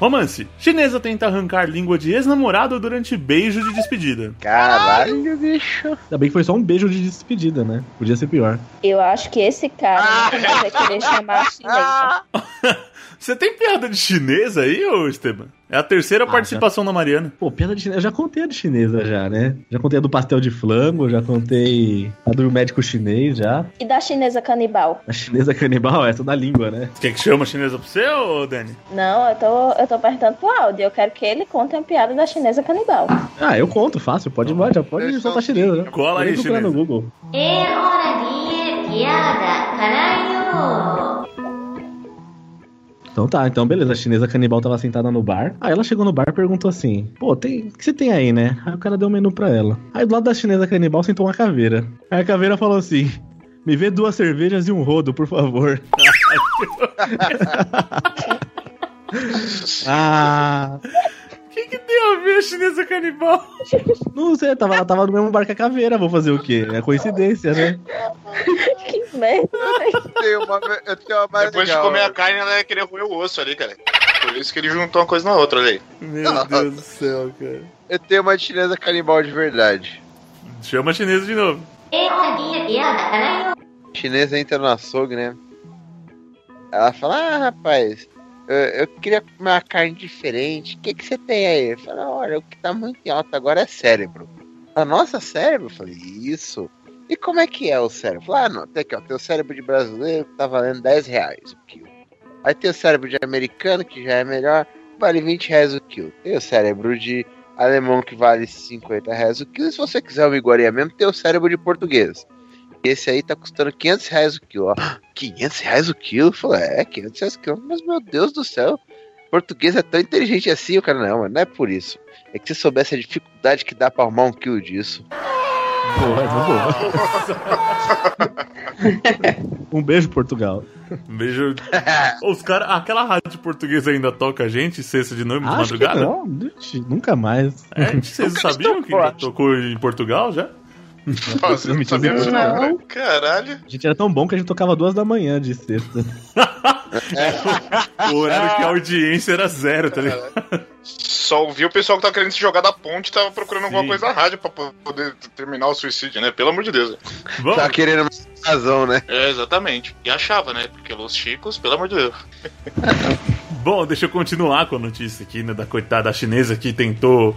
Romance. Chinesa tenta arrancar língua de ex-namorado durante beijo de despedida. Caralho, bicho. Ainda bem que foi só um beijo de despedida, né? Podia ser pior. Eu acho que esse cara nunca mais vai querer chamar a chinesa. Você tem piada de chinesa aí, ô Esteban? É a terceira participação da Mariana. Pô, piada de chinesa. Eu já contei a de chinesa já, né? Já contei a do pastel de flango, já contei a do médico chinês já. E da chinesa canibal? A chinesa canibal, essa da língua, né? Quer que chama chinesa pra você, ô Dani? Não, eu tô, eu tô perguntando pro Audi. Eu quero que ele conte a piada da chinesa canibal. Ah, eu conto, fácil. Pode, já pode soltar chinesa, né? Cola aí, procurar no chinesa. Google. É hora de piada, caralho! Então tá, então beleza. A chinesa canibal tava sentada no bar. Aí ela chegou no bar e perguntou assim: Pô, tem, o que você tem aí, né? Aí o cara deu um menu pra ela. Aí do lado da chinesa canibal sentou uma caveira. Aí a caveira falou assim: Me vê duas cervejas e um rodo, por favor. ah. Que, tem a ver a chinesa canibal? Não sei, tava, ela tava no mesmo bar que a caveira. Vou fazer o quê? É coincidência, né? que merda. Eu tenho uma, eu tenho uma mais Depois de legal. comer a carne, ela ia querer roer o osso ali, cara. Por isso que ele juntou uma coisa na outra, aí. Meu Deus do céu, cara. Eu tenho uma de chinesa canibal de verdade. Chama a chinesa de novo. De chinesa entra no açougue, né? Ela fala, ah, rapaz, eu, eu queria comer uma carne diferente. O que, que você tem aí? Eu falo, olha, o que tá muito em alta agora é cérebro. A nossa cérebro? Eu falei, isso. E como é que é o cérebro? Falei, ah, não, tem aqui, ó, tem o cérebro de brasileiro tá valendo 10 reais o quilo. Aí tem o cérebro de americano, que já é melhor, vale 20 reais o quilo. Tem o cérebro de alemão que vale 50 reais o quilo. E se você quiser uma iguaria mesmo, tem o cérebro de português. Esse aí tá custando 500 reais o quilo. Ó, 500 reais o quilo? Falei, é, 500 reais o quilo. Mas, meu Deus do céu, português é tão inteligente assim. O cara, não, mas não é por isso. É que você soubesse a dificuldade que dá pra arrumar um quilo disso. Boa, boa. um beijo, Portugal. Um beijo. Os cara, aquela rádio portuguesa ainda toca a gente, sexta de noite, de madrugada? não, nunca mais. É, vocês sabiam que já tocou em Portugal já? Nossa, eu não sabia disso, Não. não. Caralho. A gente era tão bom que a gente tocava duas da manhã de sexta. O horário que a audiência era zero, tá ligado? Só ouvi o pessoal que tava querendo se jogar da ponte e tava procurando alguma Sim. coisa na rádio pra poder terminar o suicídio, né? Pelo amor de Deus. Vamos. Tá querendo razão, né? É, exatamente. E achava, né? Porque Los Chicos, pelo amor de Deus. Bom, deixa eu continuar com a notícia aqui, né? Da coitada chinesa que tentou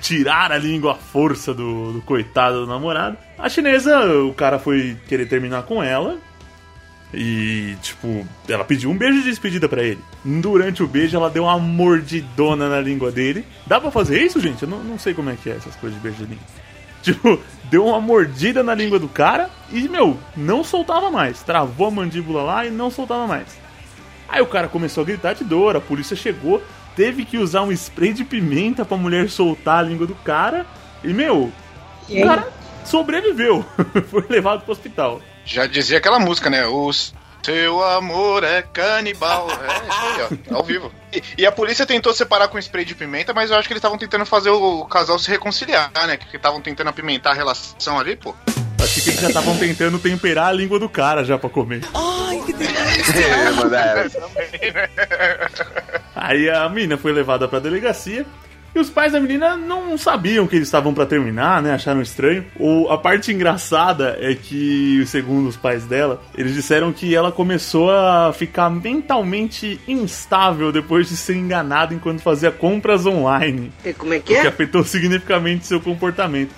tirar a língua à força do, do coitado do namorado. A chinesa, o cara foi querer terminar com ela. E, tipo, ela pediu um beijo de despedida pra ele. Durante o beijo, ela deu uma mordidona na língua dele. Dá pra fazer isso, gente? Eu não, não sei como é que é essas coisas de beijo de língua. Tipo, deu uma mordida na língua do cara e, meu, não soltava mais. Travou a mandíbula lá e não soltava mais. Aí o cara começou a gritar de dor, a polícia chegou, teve que usar um spray de pimenta pra mulher soltar a língua do cara. E, meu, E o cara sobreviveu. Foi levado pro hospital. Já dizia aquela música, né? Os Seu amor é canibal. É isso aí, ó. Ao vivo. E, e a polícia tentou separar com spray de pimenta, mas eu acho que eles estavam tentando fazer o casal se reconciliar, né? Que estavam tentando apimentar a relação ali, pô. Acho que eles já estavam tentando temperar a língua do cara já pra comer. Ai, que delícia! Aí a menina foi levada pra delegacia. E os pais da menina não sabiam que eles estavam pra terminar, né? Acharam estranho. O, a parte engraçada é que, segundo os pais dela, eles disseram que ela começou a ficar mentalmente instável depois de ser enganada enquanto fazia compras online. E como é que O que é? afetou significativamente seu comportamento.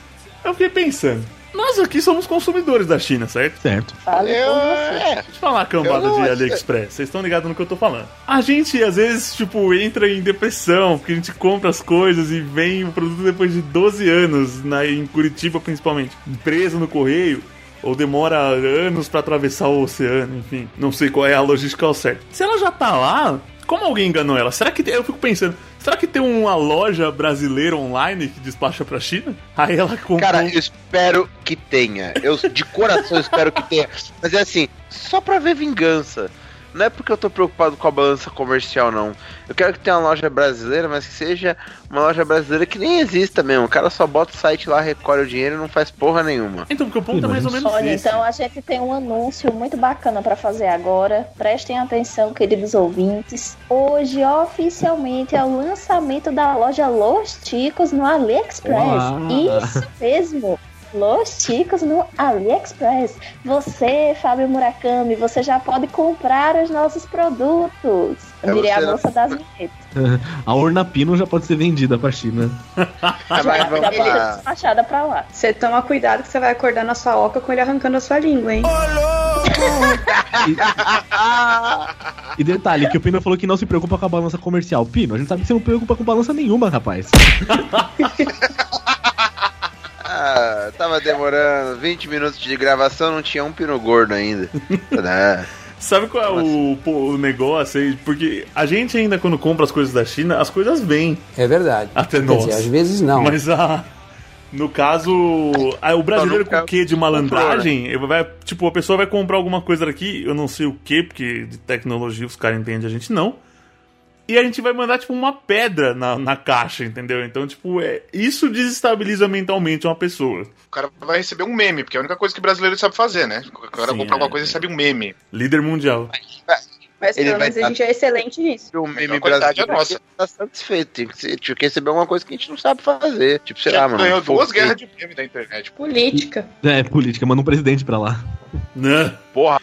Eu fiquei pensando, nós aqui somos consumidores da China, certo? Certo. Fale Eu, por você. é, Deixa eu falar a cambada de AliExpress. Vocês estão ligados no que eu tô falando. A gente, às vezes, tipo, entra em depressão, porque a gente compra as coisas e vem o produto depois de 12 anos, na, em Curitiba principalmente, preso no correio. Ou demora anos pra atravessar o oceano, enfim. Não sei qual é a logística ao certo. Se ela já tá lá, como alguém enganou ela? Será que. Eu fico pensando, será que tem uma loja brasileira online que despacha pra China? Aí ela comprou. Cara, eu espero que tenha. Eu de coração espero que tenha. Mas é assim, só pra ver vingança. Não é porque eu tô preocupado com a balança comercial, não. Eu quero que tenha uma loja brasileira, mas que seja uma loja brasileira que nem exista mesmo. O cara só bota o site lá, recolhe o dinheiro e não faz porra nenhuma. Então, porque o ponto é mais ou menos Olha, esse. então a gente tem um anúncio muito bacana para fazer agora. Prestem atenção, queridos ouvintes. Hoje, oficialmente, é o lançamento da loja Los Ticos no AliExpress. Uau. Isso mesmo. Los Ticos no AliExpress. Você, Fábio Murakami, você já pode comprar os nossos produtos. É Eu virei a né? moça das vinhetas. A urna pino já pode ser vendida pra China. Ah, Já vamos pode ser despachada pra lá. Você toma cuidado que você vai acordar na sua oca com ele arrancando a sua língua, hein? E detalhe, que o Pino falou que não se preocupa com a balança comercial. Pino, a gente sabe que você não se preocupa com balança nenhuma, rapaz. Ah, tava demorando 20 minutos de gravação, não tinha um pino gordo ainda. Ah, Sabe qual é o, pô, o negócio aí? Porque a gente ainda, quando compra as coisas da China, as coisas vêm É verdade. até Quer nós. dizer, às vezes não. Mas a. No caso, a- o brasileiro com o quê de malandragem, ele vai, tipo, a pessoa vai comprar alguma coisa daqui, eu não sei o que, porque de tecnologia os caras entendem, a gente não. E a gente vai mandar, tipo, uma pedra na, na caixa, entendeu? Então, tipo, é, isso desestabiliza mentalmente uma pessoa. O cara vai receber um meme, porque é a única coisa que o brasileiro sabe fazer, né? O cara Sim, comprar é. alguma coisa e recebe um meme. Líder mundial. Mas Ele pelo vai menos a gente é excelente nisso. o meme a qualidade é brasileiro nossa. tá satisfeito. Tem que, ser, tinha que receber alguma coisa que a gente não sabe fazer. Tipo, sei lá, mano. ganhou duas guerras de meme da internet. Política. É, política, manda um presidente pra lá. Né? Porra.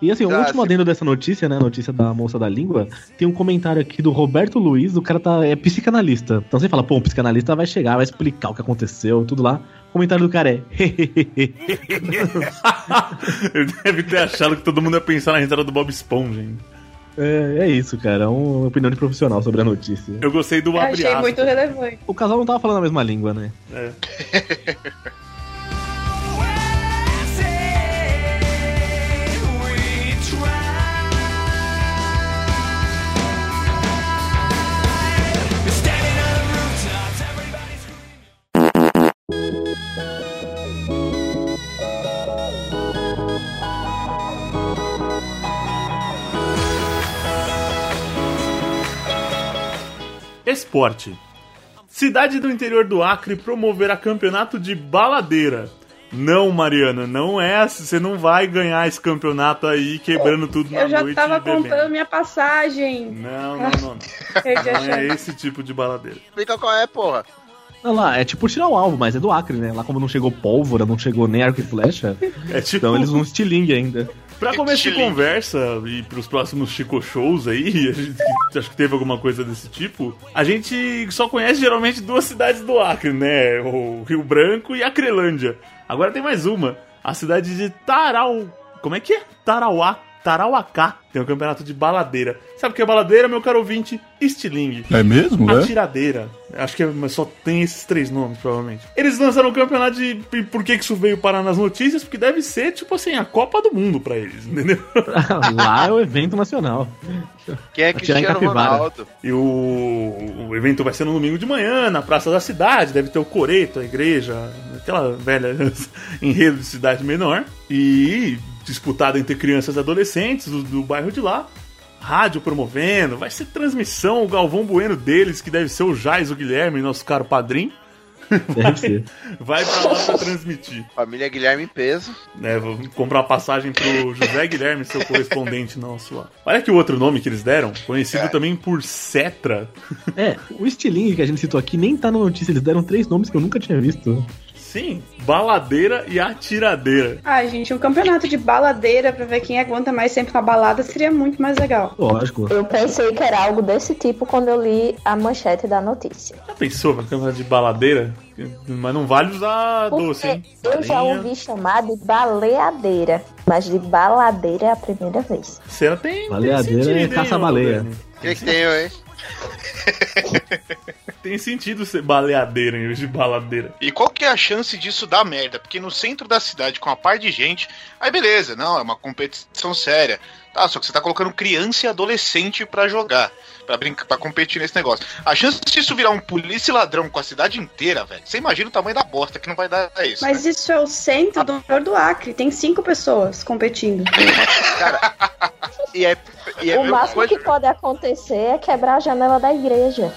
E assim, o Tá, último se- adendo dessa notícia, né? Notícia da moça da língua, tem um comentário aqui do Roberto Luiz, o cara tá, é psicanalista. Então você fala, pô, um psicanalista vai chegar, vai explicar o que aconteceu, tudo lá. Comentário do cara é. Ele deve ter achado que todo mundo ia pensar na risada do Bob Esponja. hein? é, é isso, cara. É uma opinião de profissional sobre a notícia. Eu gostei do Eu abre achei aspas. muito relevante. O casal não tava falando a mesma língua, né? É. Esporte. Cidade do interior do Acre promoverá campeonato de baladeira. Não, Mariana, não é. assim, Você não vai ganhar esse campeonato aí quebrando tudo na Eu já noite tava bebendo. comprando minha passagem. Não, não, não. não. Não é esse tipo de baladeira. Explica qual é, porra. Olha lá, é tipo tirar o alvo, mas é do Acre, né? Lá como não chegou pólvora, não chegou nem arco e flecha, É tipo. então eles vão estilingue ainda. Pra começo de conversa e pros próximos Chico Shows aí, gente acho que teve alguma coisa desse tipo, a gente só conhece geralmente duas cidades do Acre, né? O Rio Branco e a Crelândia. Agora tem mais uma, a cidade de Tarau... Como é que é? Tarauá. Tarauacá tem um campeonato de baladeira. Sabe o que é baladeira, meu caro ouvinte? Estilingue. É mesmo, é? Atiradeira. Acho que é- só tem esses três nomes, provavelmente. Eles lançaram um campeonato de. e Por que que isso veio parar nas notícias? Porque deve ser, tipo assim, a Copa do Mundo pra eles, entendeu? Lá é o evento nacional. Quem é Cristiano capivara. Ronaldo? E o, o evento vai ser no domingo de manhã, na Praça da Cidade. Deve ter o Coreto, a igreja, aquela velha enredo de cidade menor. E disputada entre crianças e adolescentes do, do bairro de lá. Rádio promovendo, vai ser transmissão, o Galvão Bueno deles, que deve ser o Jais, o Guilherme, nosso caro padrinho. Deve ser. Vai pra lá pra transmitir. Família Guilherme em peso. né? Vou comprar uma passagem pro José Guilherme, seu correspondente nosso lá. Olha que o outro nome que eles deram, conhecido também por Cetra. É, o estilingue que a gente citou aqui nem tá na notícia. Eles deram três nomes que eu nunca tinha visto. Sim, baladeira e atiradeira. Ai, gente, um campeonato de baladeira pra ver quem aguenta mais tempo na balada seria muito mais legal. Lógico. Eu pensei que era algo desse tipo quando eu li a manchete da notícia. Já pensou, vai campeonato de baladeira? Mas não vale usar doce, hein? Porque eu já ouvi chamar de baleadeira, mas de baladeira é a primeira vez. Cena tem. Baleadeira tem é sentido, hein, caça-baleia. O que, que tem eu, hein? Tem sentido ser baleadeira em vez de baladeira. E qual que é a chance disso dar merda? Porque no centro da cidade, com a par de gente, aí beleza, não, é uma competição séria. Tá, só que você tá colocando criança e adolescente pra jogar, pra brincar, para competir nesse negócio. A chance disso virar um polícia e ladrão com a cidade inteira, velho. Você imagina o tamanho da bosta que não vai dar isso. Mas isso é o centro do interior do Acre. Tem cinco pessoas competindo. E é, e é o máximo coisa- que pode acontecer é quebrar a janela da igreja.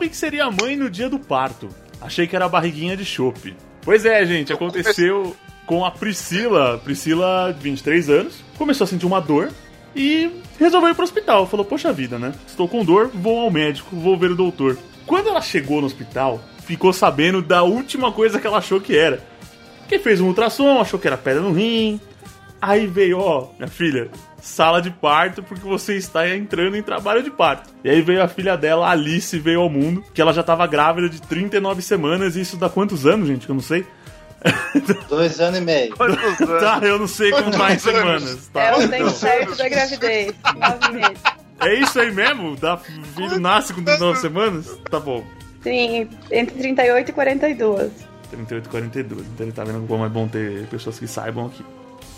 Soube que seria mãe no dia do parto. Achei que era barriguinha de chope. Pois é, gente, aconteceu com a Priscila. Priscila, 23 anos, começou a sentir uma dor e resolveu ir pro hospital. Falou: Poxa vida, né? Estou com dor, vou ao médico, vou ver o doutor. Quando ela chegou no hospital, ficou sabendo da última coisa que ela achou que era. Que fez um ultrassom, achou que era pedra no rim. Aí veio, ó, minha filha, sala de parto porque você está entrando em trabalho de parto. E aí veio a filha dela, Alice, veio ao mundo, que ela já tava grávida de 39 semanas, e isso dá quantos anos, gente? Que eu não sei. Dois anos e meio. tá, eu não sei como mais semanas. Tá, É o tempo certo da gravidez. Nove meses. É isso aí mesmo? Da filho nasce com 39 semanas? Tá bom. Sim, entre 38 e 42. 38 e 42. Então ele tá vendo como é bom ter pessoas que saibam aqui.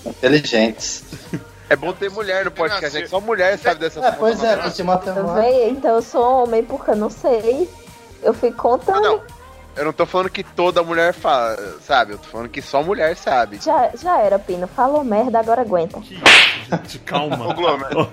Inteligentes. É bom ter mulher no podcast, né? Que só mulher sabe dessas É, pois é, curti matemática. Véi, então eu sou homem porque eu não sei. Eu fui contando. Eu não tô falando que toda mulher fala, sabe? Eu tô falando que só mulher sabe. Já, já era, Pino. Falou merda, agora aguenta. Gente, calma. Ô, Glomer. Não,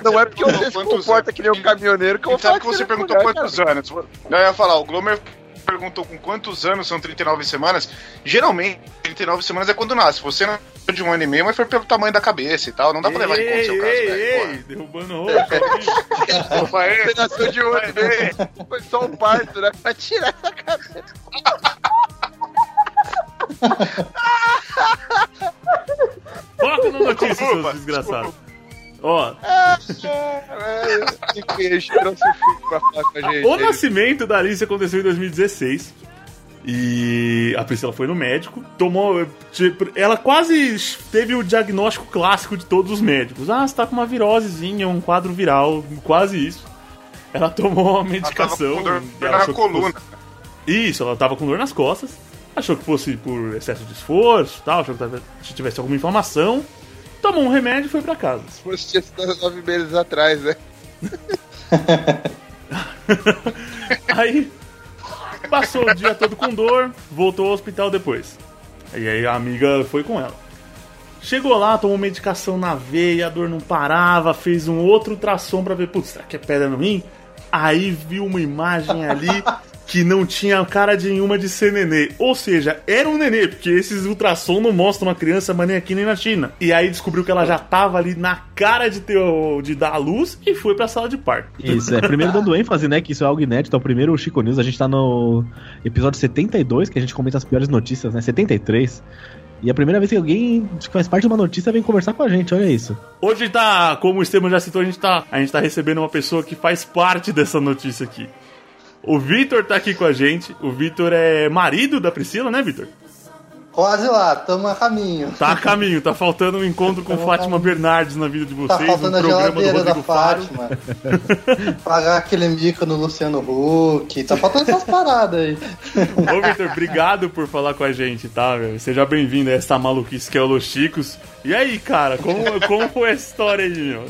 não é porque você se comporta que nem um caminhoneiro que eu vou Sabe falar que você não é perguntou mulher, quantos cara. anos? Eu ia falar, o Glomer perguntou com quantos anos são 39 semanas. Geralmente, 39 semanas é quando nasce. Você não é de um ano e meio, mas foi pelo tamanho da cabeça e tal. Não dá pra levar em conta o seu caso, ei, velho. ei, derrubando roupa. Opa, ei. Você nasceu de outro, né? Foi só um parto, né? Pra tirar essa cabeça. Foca no notícia, seus desgraçados. Ó, trouxe o com nascimento da Alice aconteceu em 2016. E a Priscila foi no médico, tomou. tipo, Ela quase teve o diagnóstico clássico de todos os médicos. Ah, você tá com uma virosezinha, um quadro viral, quase isso. Ela tomou uma medicação. com dor e ela na coluna. fosse- Isso, ela tava com dor nas costas. Achou que fosse por excesso de esforço tal, achou que tava- se tivesse alguma inflamação. Tomou um remédio e foi pra casa. Se fosse tinha nove meses atrás, né? Aí passou o dia todo com dor, voltou ao hospital depois. E aí a amiga foi com ela. Chegou lá, tomou medicação na veia, a dor não parava, fez um outro ultrassom pra ver, putz, será que é pedra no rim? Aí viu uma imagem ali que não tinha cara de nenhuma de ser nenê. Ou seja, era um nenê, porque esses ultrassom não mostram uma criança, mas nem aqui nem na China. E aí descobriu que ela já tava ali na cara de, ter, de dar a luz e foi pra sala de parto. Isso, é. Primeiro dando ênfase, né? Que isso é algo inédito. É o primeiro Chico News. A gente tá no episódio 72, que a gente comenta as piores notícias, né? 73. E é a primeira vez que alguém que faz parte de uma notícia vem conversar com a gente, olha isso. Hoje tá, como o Esteban já citou, a gente tá, a gente tá recebendo uma pessoa que faz parte dessa notícia aqui. O Vitor tá aqui com a gente. O Vitor é marido da Priscila, né, Vitor? Quase lá, tamo a caminho. Tá a caminho, tá faltando um encontro com Tamo a Fátima caminho. Bernardes na vida de Tá vocês, faltando um a programa do geladeira da. Fátima. Pagar aquele mico no Luciano Huck. Tá faltando essas paradas aí. Ô, Vitor, obrigado por falar com a gente, tá, velho? Seja bem-vindo a essa maluquice que é o Los Chicos. E aí, cara, como, como foi essa história aí, meu?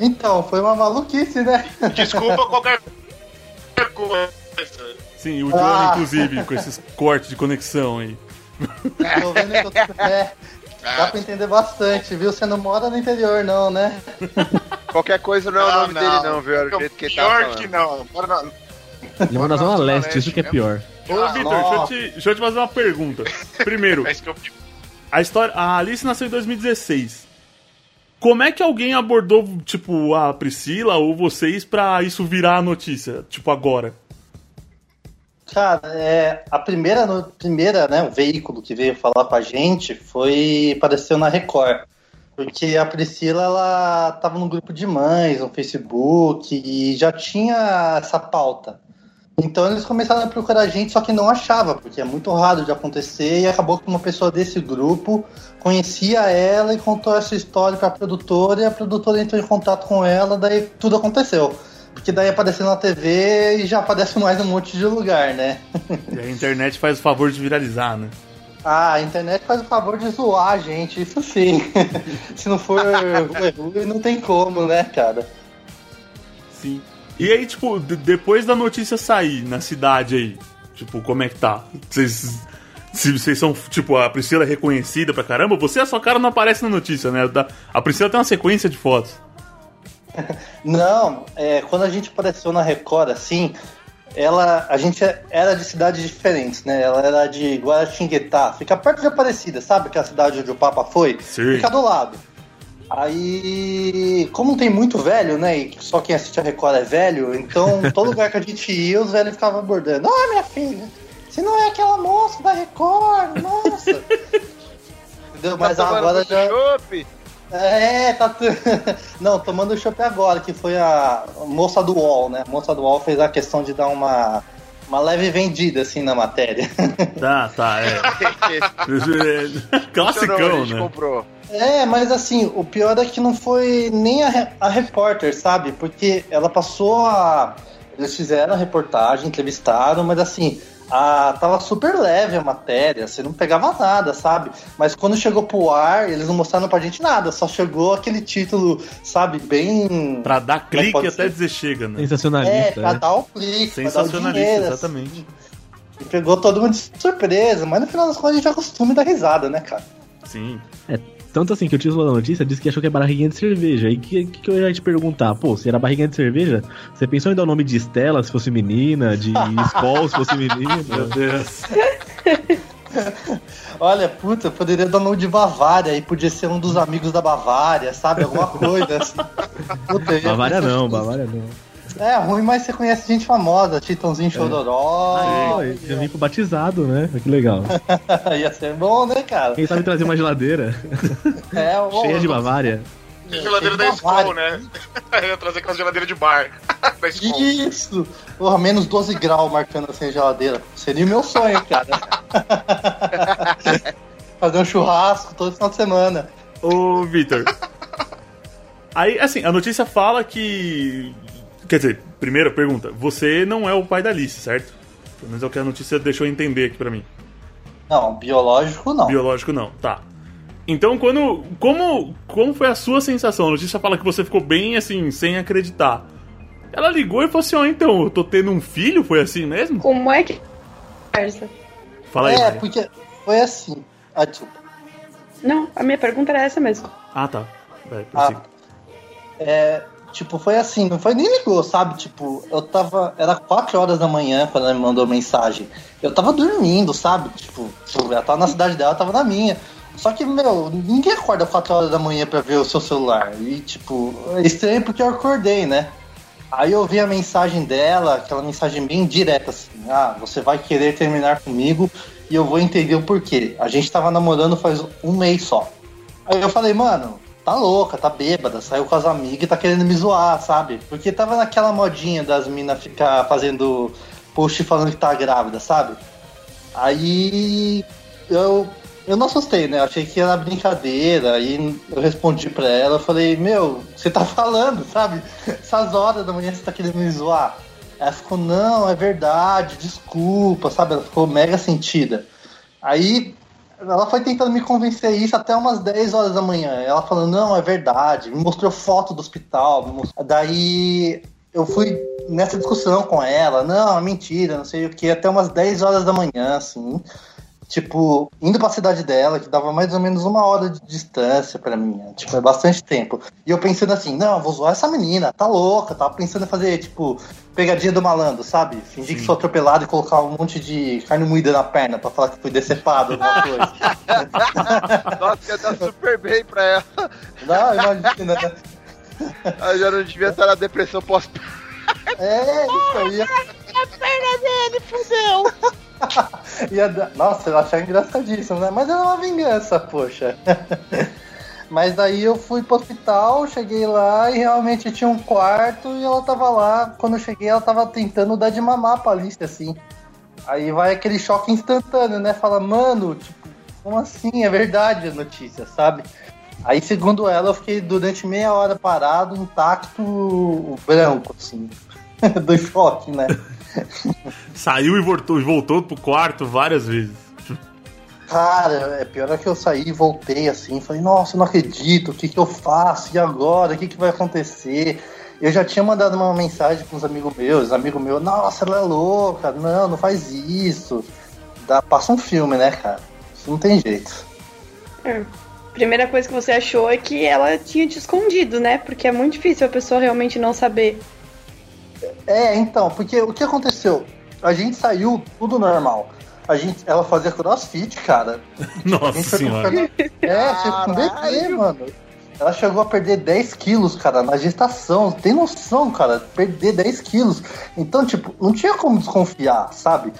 Então, foi uma maluquice, né? Desculpa qualquer coisa. Sim, o Johnny, Ah. inclusive, com esses cortes de conexão aí. Tô vendo que eu tô... É, dá pra entender bastante, viu? Você não mora no interior, não, né? Qualquer coisa não é o nome dele, não, viu? Era o jeito que ele tava Pior que não. Bora na- Ele mora na Zona Leste, isso que é pior. Ô, Vitor, deixa, eu te- deixa eu te fazer uma pergunta. Primeiro, É a história. A Alice nasceu em 2016. Como é que alguém abordou, tipo, a Priscila ou vocês pra isso virar notícia? Tipo, agora? Cara, é, a primeira, primeira, né, o veículo que veio falar com a gente foi apareceu na Record. Porque a Priscila, ela tava num grupo de mães no Facebook e já tinha essa pauta. Então eles começaram a procurar a gente, só que não achava, porque é muito raro de acontecer, e acabou que uma pessoa desse grupo conhecia ela e contou essa história pra produtora, e a produtora entrou em contato com ela, daí tudo aconteceu. Porque daí apareceu na TV e já aparece mais um monte de lugar, né? E a internet faz o favor de viralizar, né? Ah, a internet faz o favor de zoar a gente, isso sim. Se não for ruim, não tem como, né, cara? Sim. E aí, tipo, de- depois da notícia sair na cidade aí, tipo, como é que tá? Vocês. Se vocês são, tipo, a Priscila é reconhecida pra caramba, você, a sua cara não aparece na notícia, né? A Priscila tem uma sequência de fotos. Não, é, quando a gente apareceu na Record, assim, ela, a gente era de cidades diferentes, né? Ela era de Guaratinguetá, fica perto de Aparecida, sabe? Que é a cidade onde o Papa foi? Sim. Fica do lado. Aí, como tem muito velho, né? E só quem assiste a Record é velho, então todo lugar que a gente ia, os velhos ficavam abordando. Ah, minha filha, se não é aquela moça da Record, nossa. Entendeu? Mas Tá tomando agora já. chopp? É, tá. Não, tomando o chopp agora, que foi a moça do UOL, né? A moça do UOL fez a questão de dar uma, uma leve vendida, assim, na matéria. Tá, tá, é. Classicão, a gente né? comprou. É, mas assim, o pior é que não foi nem a, a repórter, sabe? Porque ela passou a. Eles fizeram a reportagem, entrevistaram, mas assim, a, tava super leve a matéria, você não pegava nada, sabe? Mas quando chegou pro ar, eles não mostraram pra gente nada, só chegou aquele título, sabe, bem. Pra dar é que clique até ser? dizer chega, né? É, Sensacionalista. pra né? dar o clique, pra dar o Sensacionalista, dinheiro, assim. exatamente. E pegou todo mundo de surpresa, mas no final das contas a gente já costuma dar risada, né, cara? Sim. É, tanto assim que o título da notícia disse que achou que é barriguinha de cerveja. E que, que, que eu ia te perguntar? Pô, se era barriguinha de cerveja, você pensou em dar o nome de Estela se fosse menina, de Skol se fosse menina? Meu Deus. Olha, puta, poderia dar o nome de Bavária e podia ser um dos amigos da Bavária, sabe? Alguma coisa assim. Puta, ia- Bavária não, Bavária não. É ruim, mas você conhece gente famosa, Titãozinho Chororó. Oh, já vim pro batizado, né? Que legal. Ia ser bom, né, cara? Quem sabe trazer uma geladeira É, ô, cheia de Bavária. Geladeira da Skol, né? Eu ia trazer aquela geladeira de bar. da Skol. Isso! Porra, menos 12 graus marcando assim a geladeira. Seria o meu sonho, cara. Fazer um churrasco todo final de semana. Ô, Vitor. Aí, assim, a notícia fala que. Quer dizer, primeira pergunta: você não é o pai da Alice, certo? Pelo menos é o que a notícia deixou entender aqui pra mim. Não, biológico não. Biológico não, tá. Então, quando. Como, como foi a sua sensação? A notícia fala que você ficou bem assim, sem acreditar. Ela ligou e falou assim: Ó, então, eu tô tendo um filho? Foi assim mesmo? Como é que. conversa? Fala aí. É, Maria. porque foi assim. Ah, desculpa. Não, a minha pergunta era essa mesmo. Ah, tá. Vai, Ah, é, Tipo, foi assim, não foi nem ligou, sabe? Tipo, eu tava. Era 4 horas da manhã quando ela me mandou mensagem. Eu tava dormindo, sabe? Tipo, ela tava na cidade dela, eu tava na minha. Só que, meu, ninguém acorda 4 horas da manhã pra ver o seu celular. E, tipo, é estranho porque eu acordei, né? Aí eu vi a mensagem dela, aquela mensagem bem direta, assim: Ah, você vai querer terminar comigo e eu vou entender o porquê. A gente tava namorando faz um mês só. Aí eu falei, mano, tá louca, tá bêbada, saiu com as amigas e tá querendo me zoar, sabe? Porque tava naquela modinha das minas ficar fazendo post falando que tá grávida, sabe? Aí eu, eu não assustei, né? Eu achei que era brincadeira. Aí eu respondi pra ela, eu falei, meu, você tá falando, sabe? Essas horas da manhã você tá querendo me zoar. Ela ficou, não, é verdade, desculpa, sabe? Ela ficou mega sentida. Aí ela foi tentando me convencer isso até umas 10 horas da manhã. Ela falando, não, é verdade. Me mostrou foto do hospital. Mostrou... Daí eu fui nessa discussão com ela. Não, é mentira, não sei o que. Até umas 10 horas da manhã, assim. Tipo, indo pra cidade dela, que dava mais ou menos uma hora de distância pra mim. né? Tipo, é bastante tempo. E eu pensando assim, não, vou zoar essa menina, tá louca. Tava pensando em fazer, tipo, pegadinha do malandro, sabe? Fingir que sou atropelado e colocar um monte de carne moída na perna pra falar que fui decepado, alguma coisa. Nossa, ia dar super bem pra ela. Não, imagina, né? Ela já não devia estar na depressão pós É, isso aí. A perna dele, fudeu. Nossa, eu achava engraçadíssimo, né? Mas era uma vingança, poxa. Mas daí eu fui pro hospital, cheguei lá e realmente tinha um quarto e ela tava lá. Quando eu cheguei, ela tava tentando dar de mamar pra Alice, assim. Aí vai aquele choque instantâneo, né? Fala, mano, tipo, como assim? É verdade a notícia, sabe? Aí, segundo ela, eu fiquei durante meia hora parado, intacto, branco, assim, do choque, né? Saiu e voltou, voltou pro quarto várias vezes. Cara, é pior é que eu saí e voltei assim, falei, nossa, eu não acredito, o que, que eu faço? E agora? O que, que vai acontecer? Eu já tinha mandado uma mensagem com uns amigos meus, amigo meu, nossa, ela é louca, não, não faz isso. Dá, passa um filme, né, cara? Isso não tem jeito. É. Primeira coisa que você achou é que ela tinha te escondido, né? Porque é muito difícil a pessoa realmente não saber. É, então, porque o que aconteceu? A gente saiu tudo normal. A gente, ela fazia crossfit, cara. A Nossa gente foi senhora. É, com bebê, mano. Ela chegou a perder 10 quilos, cara, na gestação. Tem noção, cara? Perder 10 quilos. Então, tipo, não tinha como desconfiar, sabe?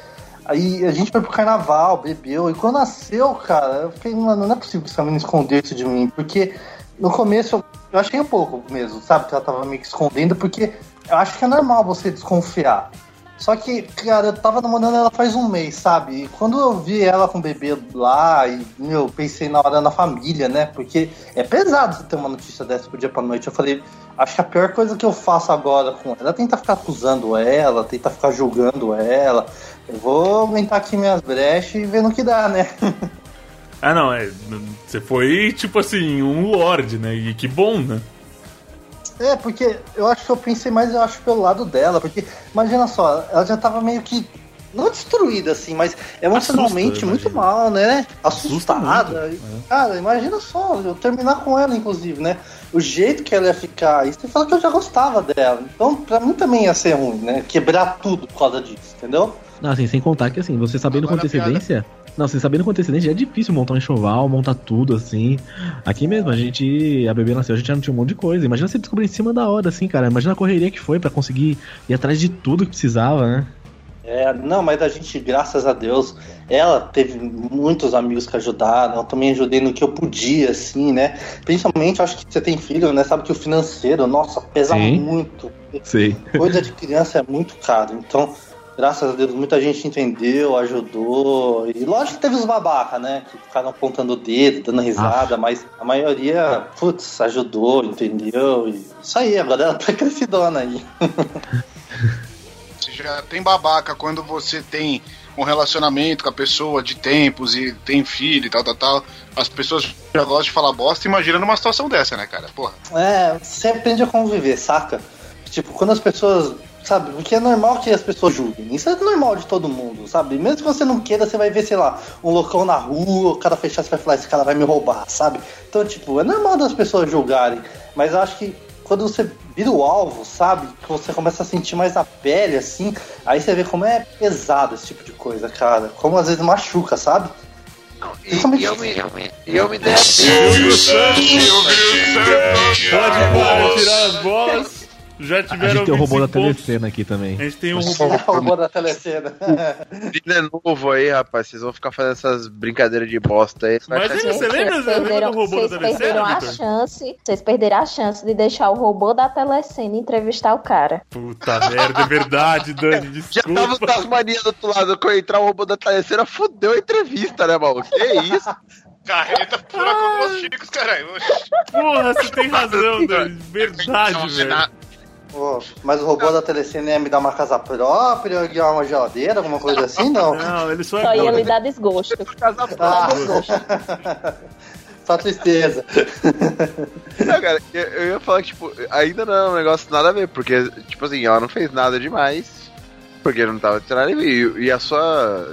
Aí a gente foi pro carnaval, bebeu. E quando nasceu, cara, eu fiquei, mano, não é possível que essa menina escondeu isso de mim. Porque no começo eu- eu achei um pouco mesmo, sabe? Que ela tava meio que escondendo, porque eu acho que é normal você desconfiar. Só que, cara, eu tava namorando ela faz um mês, sabe? E quando eu vi ela com o bebê lá, e, meu, pensei na hora na família, né? Porque é pesado você ter uma notícia dessa pro dia pra noite. Eu falei, acho que a pior coisa que eu faço agora com ela é tentar ficar acusando ela, tentar ficar julgando ela. Eu vou aguentar aqui minhas brechas e ver no que dá, né? Ah, não, é. Você foi, tipo assim, um lord, né? E que bom, né? É, porque eu acho que eu pensei mais, eu acho, pelo lado dela, porque imagina só, ela já tava meio que. Não destruída, assim, mas emocionalmente Assusta, muito mal, né? Assusta Assustada. muito, é. Cara, imagina só, eu terminar com ela, inclusive, né? O jeito que ela ia ficar. E você fala que eu já gostava dela. Então, pra mim também ia ser ruim, né? Quebrar tudo por causa disso, entendeu? Não, assim, sem contar que assim, você sabendo com Agora a piada. Não, você sabendo com antecedência é difícil montar um enxoval, montar tudo, assim. Aqui mesmo, a gente. A bebê nasceu, a gente já não tinha um monte de coisa. Imagina você descobrir em cima da hora, assim, cara. Imagina a correria que foi pra conseguir ir atrás de tudo que precisava, né? É, não, mas a gente, graças a Deus, ela teve muitos amigos que ajudaram, eu também ajudei no que eu podia, assim, né? Principalmente, acho que você tem filho, né? Sabe que o financeiro, nossa, pesa Sim. muito. Sei. Coisa de criança é muito caro. Então, graças a Deus, muita gente entendeu, ajudou. E lógico que teve os babaca, né? Que ficaram apontando o dedo, dando risada, mas a maioria, putz, ajudou, entendeu? E isso aí, agora ela tá crescidona aí. Você já tem babaca quando você tem um relacionamento com a pessoa de tempos e tem filho e tal, tal, tal. As pessoas já gostam de falar bosta, imagina numa situação dessa, né, cara? Porra. É, você aprende a conviver, saca? Tipo, quando as pessoas. Sabe, porque é normal que as pessoas julguem. Isso é normal de todo mundo, sabe? Mesmo que você não queira, você vai ver, sei lá, um loucão na rua, o cara fechar, você vai falar, esse cara vai me roubar, sabe? Então, tipo, é normal das pessoas julgarem. Mas eu acho que quando você vira o alvo, sabe? Que você começa a sentir mais a pele, assim, aí você vê como é pesado esse tipo de coisa, cara. Como às vezes machuca, sabe? E, e eu me, e eu me dei a Pode parar, tirar as bolas. Já A tiveram gente tem o robô da 25 pontos. telecena aqui também. A gente tem um robô. o robô da telecena. Filho é novo aí, rapaz. Vocês vão ficar fazendo essas brincadeiras de bosta aí. Mas ele- que- você lembra, Vocês perderam, do robô vocês da perderam telecena, a Vitor? chance. Vocês perderam a chance de deixar o robô da telecena entrevistar o cara. Puta merda, é verdade, Dani. Já tava Desculpa. com as manias do outro lado. Quando entrar o robô da telecena, fudeu a entrevista, né, mano? Que isso? Carreta pura como os chicos, caralho. Porra, você tem razão, Dani. Verdade, velho. Mas o robô da telecena ia me dar uma casa própria, ia uma geladeira, alguma coisa assim, não? Não, ele só Só ia é. lhe dar desgosto. Ah. Só tristeza. Não, cara, eu, eu ia falar que, tipo, ainda não é um negócio nada a ver, porque, tipo assim, ela não fez nada demais, porque não tava tirando e, e a sua.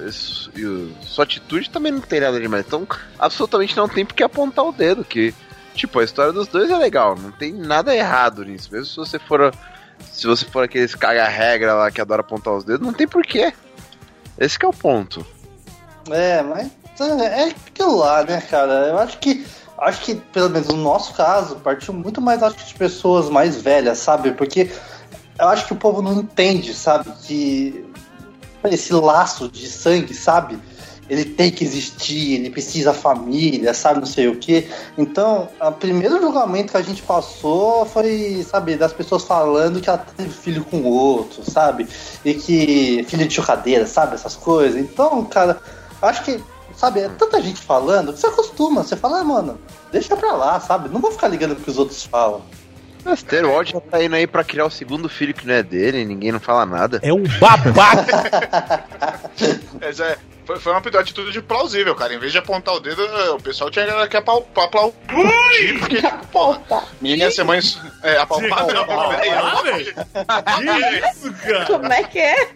E o- sua atitude também não tem nada demais. Então, absolutamente não tem porque apontar o dedo, que, tipo, a história dos dois é legal, não tem nada errado nisso. Mesmo se você for. Se você for aqueles caga-regra lá que adora apontar os dedos, não tem porquê. Esse é o ponto. É, mas é é aquilo lá, né, cara? Eu acho que. Acho que, pelo menos no nosso caso, partiu muito mais acho que de pessoas mais velhas, sabe? Porque eu acho que o povo não entende, sabe? Que esse laço de sangue, sabe? Ele tem que existir, ele precisa da família, sabe? Não sei o quê. Então, o primeiro julgamento que a gente passou foi, sabe, das pessoas falando que ela teve filho com outro, sabe? E que filho de chocadeira, sabe? Essas coisas. Então, cara, acho que, sabe, é tanta gente falando que você acostuma. Você fala, ah, mano, deixa pra lá, sabe? Não vou ficar ligando pro que os outros falam. Odd já tá indo aí pra criar o segundo filho que não é dele, ninguém não fala nada. É um babaca! Mas é, foi, foi uma atitude de plausível, cara. Em vez de apontar o dedo, o pessoal tinha que aplaudir, porque, tipo, porra, menina ia ser mãe. É, apalpar não, Ah. Que isso, cara? Como é que é?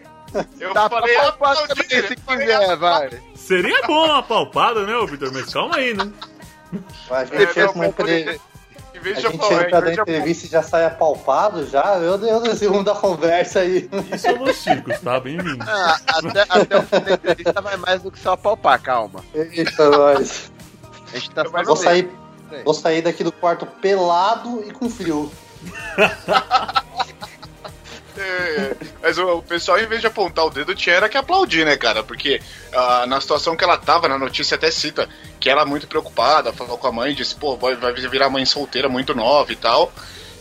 Eu Dá falei aplaudir, se falei quiser, vai. Seria bom uma palpada, né, ô Vitor? Mas calma aí, né? A gente É, fez Em vez A de gente aplaudir, entra da entrevista e já sai apalpado já. Eu dei o segundo da conversa aí. Isso é Los Chicos, tá? Bem-vindo. Ah, até, até o fim da entrevista vai mais do que só palpar, calma. Eita, nós. A gente tá Vou sair, vou sair daqui do quarto pelado e com frio. É, mas o, o pessoal, em vez de apontar o dedo, tinha era que aplaudir, né, cara? Porque ah, na situação que ela tava, na notícia até cita que ela muito preocupada, falou com a mãe, disse, pô, vai, vai virar mãe solteira muito nova e tal.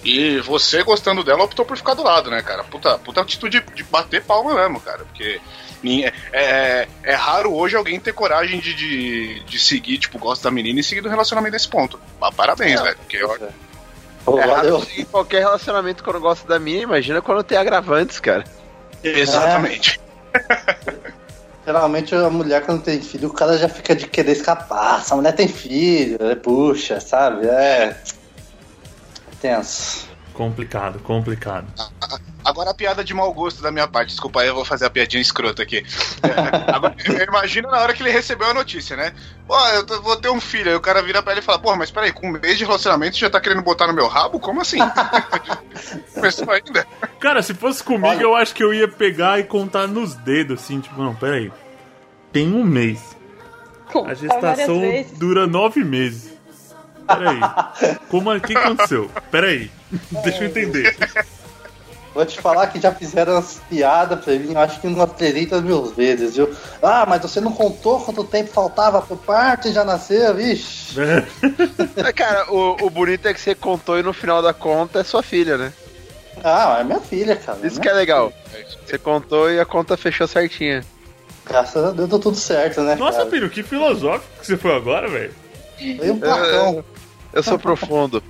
E você, gostando dela, optou por ficar do lado, né, cara? Puta, puta atitude de bater palma mesmo, cara. Porque é, é, é raro hoje alguém ter coragem de, de, de seguir, tipo, gosta da menina e seguir do relacionamento nesse ponto. Mas parabéns, velho. Porque eu, Pô, É raro em qualquer relacionamento quando gosta da minha, imagina quando tem agravantes, cara. Exatamente. Geralmente a mulher quando tem filho, o cara já fica de querer escapar. Essa mulher tem filho, é, puxa, sabe? É. Tenso. Complicado, complicado. Agora a piada de mau gosto da minha parte, desculpa aí, eu vou fazer a piadinha escrota aqui. É, agora, na hora que ele recebeu a notícia, né? Pô, eu tô- vou ter um filho, aí o cara vira pra ele e fala, porra, mas peraí, com um mês de relacionamento você já tá querendo botar no meu rabo? Como assim? Começou ainda? Cara, se fosse comigo, eu acho que eu ia pegar e contar nos dedos, assim, tipo, não, peraí. Tem um mês. A gestação dura nove meses. Peraí. Como é que aconteceu? Peraí. Deixa eu entender. Vou te falar que já fizeram as piadas pra mim, eu acho que umas 300 mil vezes, viu? Ah, mas você não contou quanto tempo faltava pro parto e já nasceu, vixe. Mas, cara, o, o bonito é que você contou e no final da conta é sua filha, né? Ah, é minha filha, cara. Isso minha que é legal. Você contou e a conta fechou certinha. Graças a Deus deu tudo certo, né? Nossa, cara? filho, que filosófico que você foi agora, velho. Veio um placão. Eu sou profundo.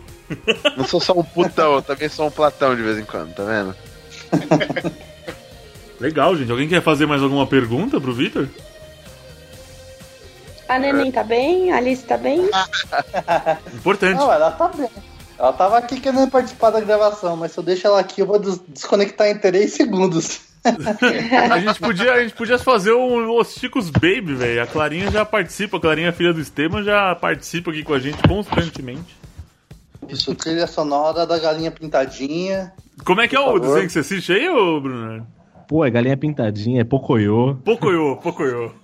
Não sou só um putão, eu também sou um platão de vez em quando, tá vendo? Legal, gente. Alguém quer fazer mais alguma pergunta pro Vitor? A neném tá bem? A Alice tá bem? Importante. Não, ela tá bem. Ela tava aqui querendo participar da gravação, mas se eu deixo ela aqui, eu vou des- desconectar em 3 segundos. A gente podia, a gente podia fazer um Os Chicos Baby, velho. A Clarinha já participa, a Clarinha, filha do Esteban, já participa aqui com a gente constantemente. Isso, trilha sonora da galinha pintadinha. Como é que é o desenho que você assiste aí, ô Bruno? Pô, é galinha pintadinha, é pocoyo. Pocoyo, Pocoyo.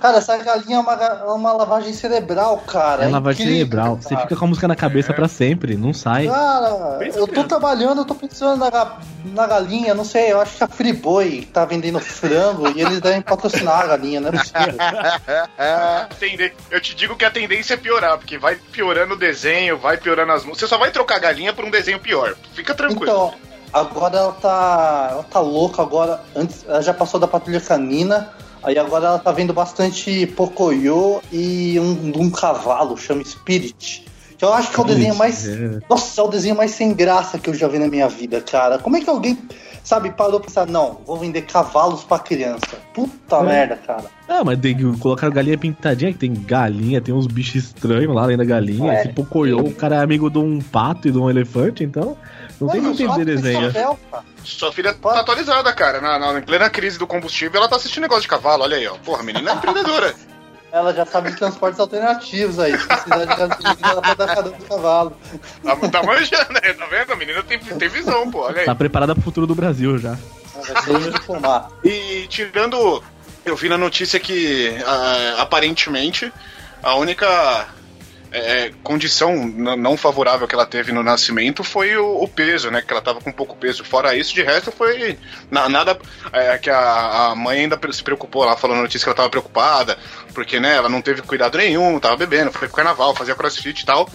Cara, essa galinha é uma, é uma lavagem cerebral, cara. É lavagem incrível, cerebral. Você cara. fica com a música na cabeça pra sempre, não sai. Cara, eu tô trabalhando, eu tô pensando na, na galinha, não sei, eu acho que a Friboi tá vendendo frango e eles devem patrocinar a galinha, não é possível. Eu te digo que a tendência é piorar, porque vai piorando o desenho, vai piorando as músicas. Você só vai trocar a galinha por um desenho pior. Fica tranquilo. Então, agora ela tá. Ela tá louca agora. Antes, ela já passou da patrulha canina. Aí agora ela tá vendo bastante Pocoyo e um, um cavalo, chama Spirit. Que eu acho que é o desenho mais. Nossa, é o desenho mais sem graça que eu já vi na minha vida, cara. Como é que alguém, sabe, parou pra pensar, não, vou vender cavalos pra criança. Puta É. merda, cara. Ah, mas tem que colocar galinha pintadinha, que tem galinha, tem uns bichos estranhos lá além da galinha. É. Esse pocoyo, o cara é amigo de um pato e de um elefante, então não tem como entender desenho. Sua filha tá atualizada, cara. Na, na- em plena crise do combustível, ela tá assistindo negócio de cavalo. Olha aí, ó. Porra, a menina é empreendedora. Ela já sabe de transportes alternativos aí. Se precisar de gasolina, ela pode dar cada do cavalo. Tá, tá manjando, né? Tá vendo? A menina tem, tem visão, pô. Olha aí. Tá preparada pro futuro do Brasil já. E tirando. Eu vi na notícia que ah, aparentemente a única é, condição n- não favorável que ela teve no nascimento foi o, o peso, né? Que ela tava com pouco peso. Fora isso, de resto foi na- nada. É, que a, a mãe ainda se preocupou lá, falando na notícia que ela tava preocupada, porque né, ela não teve cuidado nenhum, tava bebendo, foi pro carnaval, fazia crossfit e tal.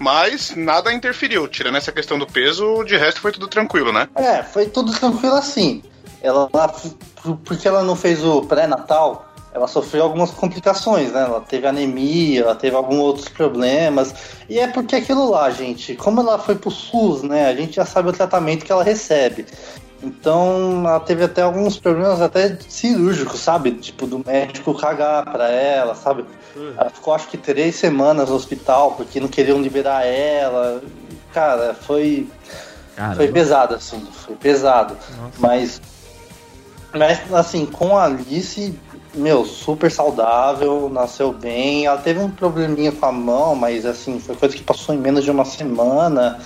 Mas nada interferiu, tirando essa questão do peso, de resto foi tudo tranquilo, né? É, foi tudo tranquilo assim. Ela, por- porque ela não fez o pré-natal, ela sofreu algumas complicações, né? Ela teve anemia, ela teve alguns outros problemas. E é porque aquilo lá, gente, como ela foi pro SUS, né? A gente já sabe o tratamento que ela recebe. Então, ela teve até alguns problemas até cirúrgicos, sabe? Tipo, do médico cagar pra ela, sabe? Ela ficou acho que três semanas no hospital porque não queriam liberar ela. Cara, foi. Caramba. Foi pesado, assim, foi pesado. Mas. Mas, assim, com a Alice, meu, super saudável, nasceu bem. Ela teve um probleminha com a mão, mas, assim, foi coisa que passou em menos de uma semana.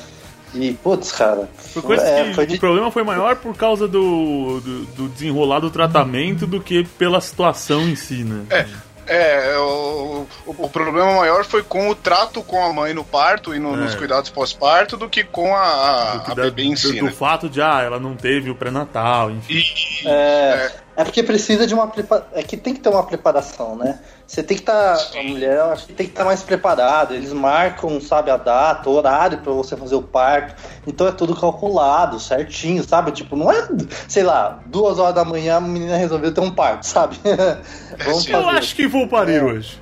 E, putz, cara. Foi coisa é, que foi o problema foi maior por causa do, do, do desenrolar do tratamento do que pela situação em si, né? É, o, o, o problema maior foi com o trato com a mãe no parto e no- É. nos cuidados pós-parto do que com a, a Da- bebê em si, do, do né? fato de, ah, ela não teve o pré-natal, enfim. É, é porque precisa de uma preparação. É que tem que ter uma preparação, né? Você tem que estar. a mulher, eu acho que tem que estar mais preparada. Eles marcam, sabe, a data, o horário pra você fazer o parto. Então é tudo calculado, certinho, sabe? Tipo, não é, sei lá, duas horas da manhã a menina resolveu ter um parto, sabe? Vamos Eu fazer. acho que vou parir hoje.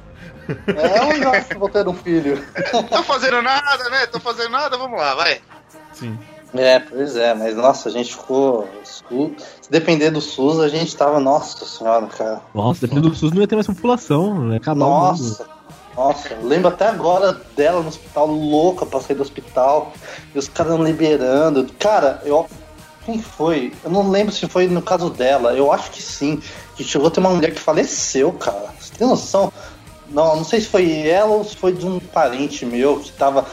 É, eu acho que vou ter um filho. Tô fazendo nada, né? Tô fazendo nada, vamos lá, vai. Sim. É, pois é, mas nossa, a gente ficou. Se depender do SUS, a gente tava. Nossa senhora, cara. Nossa, dependendo do SUS não ia ter mais população, né? Acabar mundo. Nossa, nossa, eu lembro até agora dela no hospital, louca pra sair do hospital, e os caras não liberando. Cara, eu. Quem foi? Eu não lembro se foi no caso dela, eu acho que sim. Que chegou a ter uma mulher que faleceu, cara. Você tem noção? Não, não sei se foi ela ou se foi de um parente meu que tava.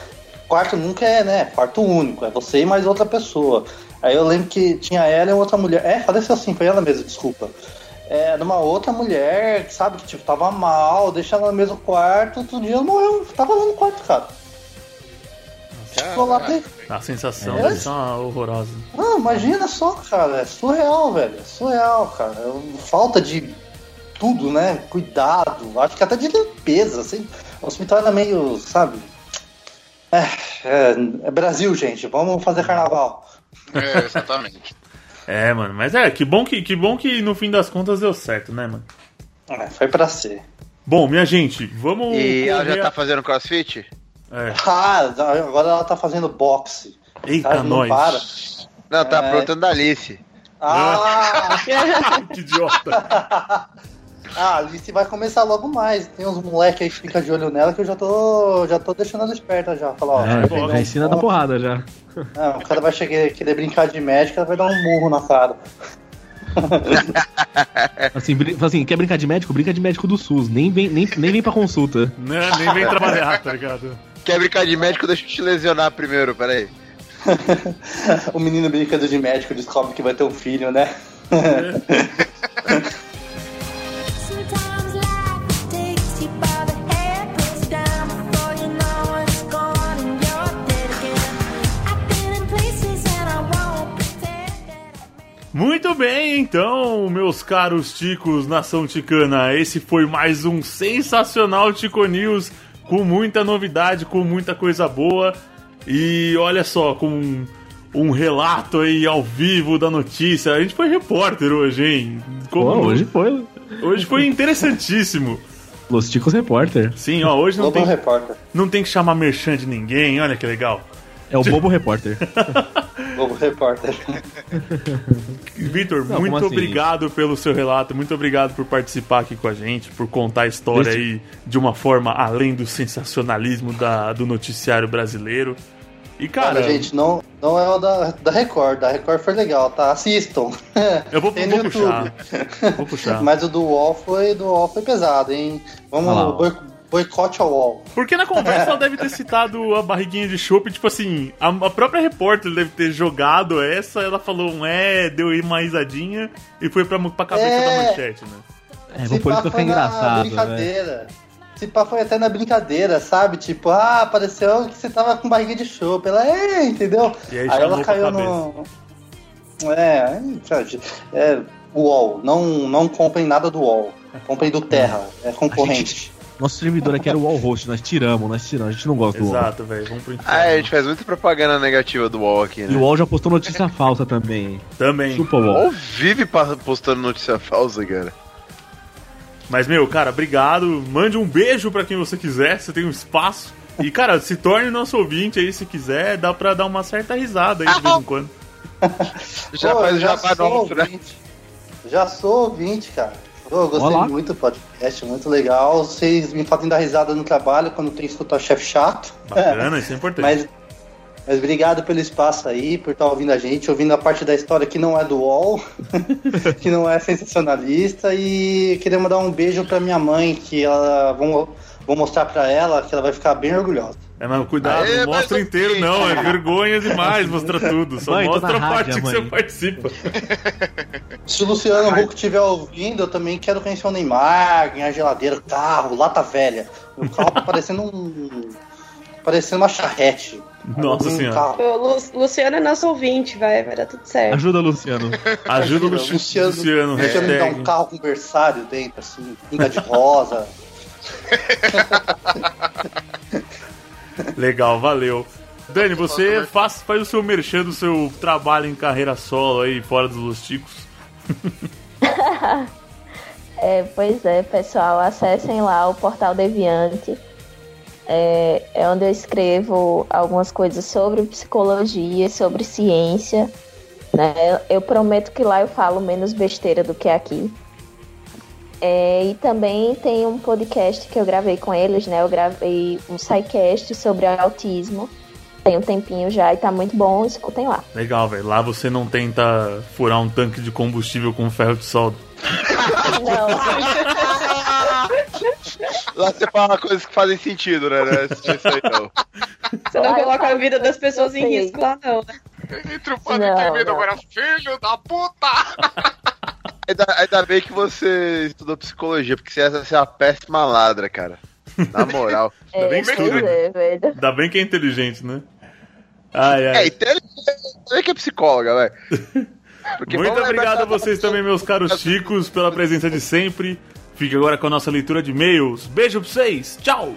Quarto nunca é, né? Quarto único, é você e mais outra pessoa. Aí eu lembro que tinha ela e outra mulher. É, faleceu sim, foi ela mesma, desculpa. É, numa outra mulher, sabe, que tipo, tava mal, deixa ela no mesmo quarto, outro dia ela morreu, tava lá no quarto, cara. Ficou lá pra... A sensação É. uma horrorosa. Não, imagina só, cara, é surreal, velho, é surreal, cara. É Falta de tudo, né? Cuidado, acho que até de limpeza, assim. O hospital era meio, sabe? É, é, é Brasil, gente, vamos fazer carnaval. É, exatamente. É, mano, mas é, que bom que, que bom que no fim das contas deu certo, né, mano? É, foi pra ser. Bom, minha gente, vamos. E ela já tá fazendo crossfit? É. Ah, agora ela tá fazendo boxe. Eita, não nós. para. Não, tá É. perguntando da Alice. Ah! que idiota. Ah, a Alice vai começar logo mais. Tem uns moleques aí que ficam de olho nela que eu já tô, já tô deixando ela esperta já. Falar, ó, É, já ensina da porrada já. É, o cara vai chegar, querer brincar de médico, ela vai dar um murro na cara. Assim, assim, quer brincar de médico? Brinca de médico do SUS. Nem vem, nem, nem vem pra consulta. Né, nem vem trabalhar, tá ligado? Quer brincar de médico? Deixa eu te lesionar primeiro, peraí. o menino brincando de médico descobre que vai ter um filho, né? Muito bem, então, meus caros ticos, nação ticana, esse foi mais um sensacional Tico News, com muita novidade, com muita coisa boa. E olha só, com um, um relato aí ao vivo da notícia. A gente foi repórter hoje, hein? Pô, hoje foi. Hoje foi interessantíssimo. Los Ticos Repórter. Sim, ó, hoje não tem, repórter. não tem que chamar merchan de ninguém, olha que legal. É o Bobo Repórter. Lobo repórter. Vitor, muito assim? obrigado pelo seu relato, muito obrigado por participar aqui com a gente, por contar a história Este- aí de uma forma além do sensacionalismo da, do noticiário brasileiro. E cara, Cara, gente, não, não é o da, da Record. Da Record foi legal, tá? Assistam. eu vou, vou puxar. Vou puxar. Mas o do UOL foi, do UOL foi pesado, hein? Vamos boi- boicote ao UOL. Porque na conversa ela deve ter citado a barriguinha de chopp, tipo assim, a, a própria repórter deve ter jogado essa, ela falou um é, deu aí uma risadinha e foi pra, pra cabeça É. da manchete, né? É, vou por isso que foi engraçado, né? brincadeira. Se pá foi até na brincadeira, sabe? Tipo, ah, pareceu que você tava com barriga de chope. Ela, é, entendeu? E aí aí ela caiu no. É, é, UOL. Não, não comprem nada do UOL. Comprem do Terra. É concorrente. Nosso servidor aqui era o Wall Host, nós tiramos, nós tiramos, a gente não gosta do UOL. Exato, velho, vamos pro inferno. Ah, a gente faz muita propaganda negativa do UOL aqui, E o né? UOL já postou notícia falsa também. Também. Chupa o O. UOL vive postando notícia falsa, cara. Mas, meu, cara, obrigado. Mande um beijo pra quem você quiser, você tem um espaço. E, cara, se torne nosso ouvinte aí se quiser, dá pra dar uma certa risada aí de vez em quando. Já Pô, faz o jabá sou nosso, né? ouvinte. Já sou ouvinte, cara. Eu gostei Olá. muito do podcast, muito legal. Vocês me fazem dar risada no trabalho quando tem que escutar o chefe chato. Bacana, isso é importante. Mas, mas obrigado pelo espaço aí, por estar ouvindo a gente, ouvindo a parte da história que não é do UOL, que não é sensacionalista. E queria mandar um beijo pra minha mãe, que ela. Vou, vou mostrar pra ela que ela vai ficar bem orgulhosa. É, mas cuidado, Aê, não mostra inteiro não, é vergonha demais mostrar tudo. Só Mãe, mostra na a parte rádio, que mãe. você participa. Se o Luciano Huck estiver ouvindo, eu também quero conhecer o Neymar, ganhar geladeira, carro, lata velha. O carro tá parecendo um. parecendo uma charrete. Nossa senhora. carro. Lu- Luciano é nosso ouvinte, vai, vai dar tudo certo. Ajuda, Luciano. Ajuda o Luciano, Luciano, Luciano Luciano me dá um carro com berçário dentro, assim, pinga de rosa. Legal, valeu. Dani, você faz, faz o seu merchan do seu trabalho em carreira solo aí, fora dos Los Ticos. É, pois é, pessoal, acessem lá o Portal Deviante. É, é onde eu escrevo algumas coisas sobre psicologia, sobre ciência. Né? Eu prometo que lá eu falo menos besteira do que aqui. É, e também tem um podcast que eu gravei com eles, né? Eu gravei um sidecast sobre autismo. Tem um tempinho já e tá muito bom, escutem lá. Legal, velho. Lá você não tenta furar um tanque de combustível com ferro de solda. Não, Lá você fala coisas que fazem sentido, né? Não é isso aí, não. Você não coloca a vida das pessoas em risco lá, não, né? Entre o pano e agora, filho da puta! Ainda, ainda bem que você estudou psicologia, porque você ia ser uma péssima ladra, cara. Na moral. Ainda bem é, que estuda. é. Ainda bem que é inteligente, né? Ai, É, ai. inteligente. Ainda que é psicóloga, velho. Muito obrigado a vocês também, meus caros chicos, pela presença de sempre. Fique agora com a nossa leitura de e-mails. Beijo pra vocês. Tchau!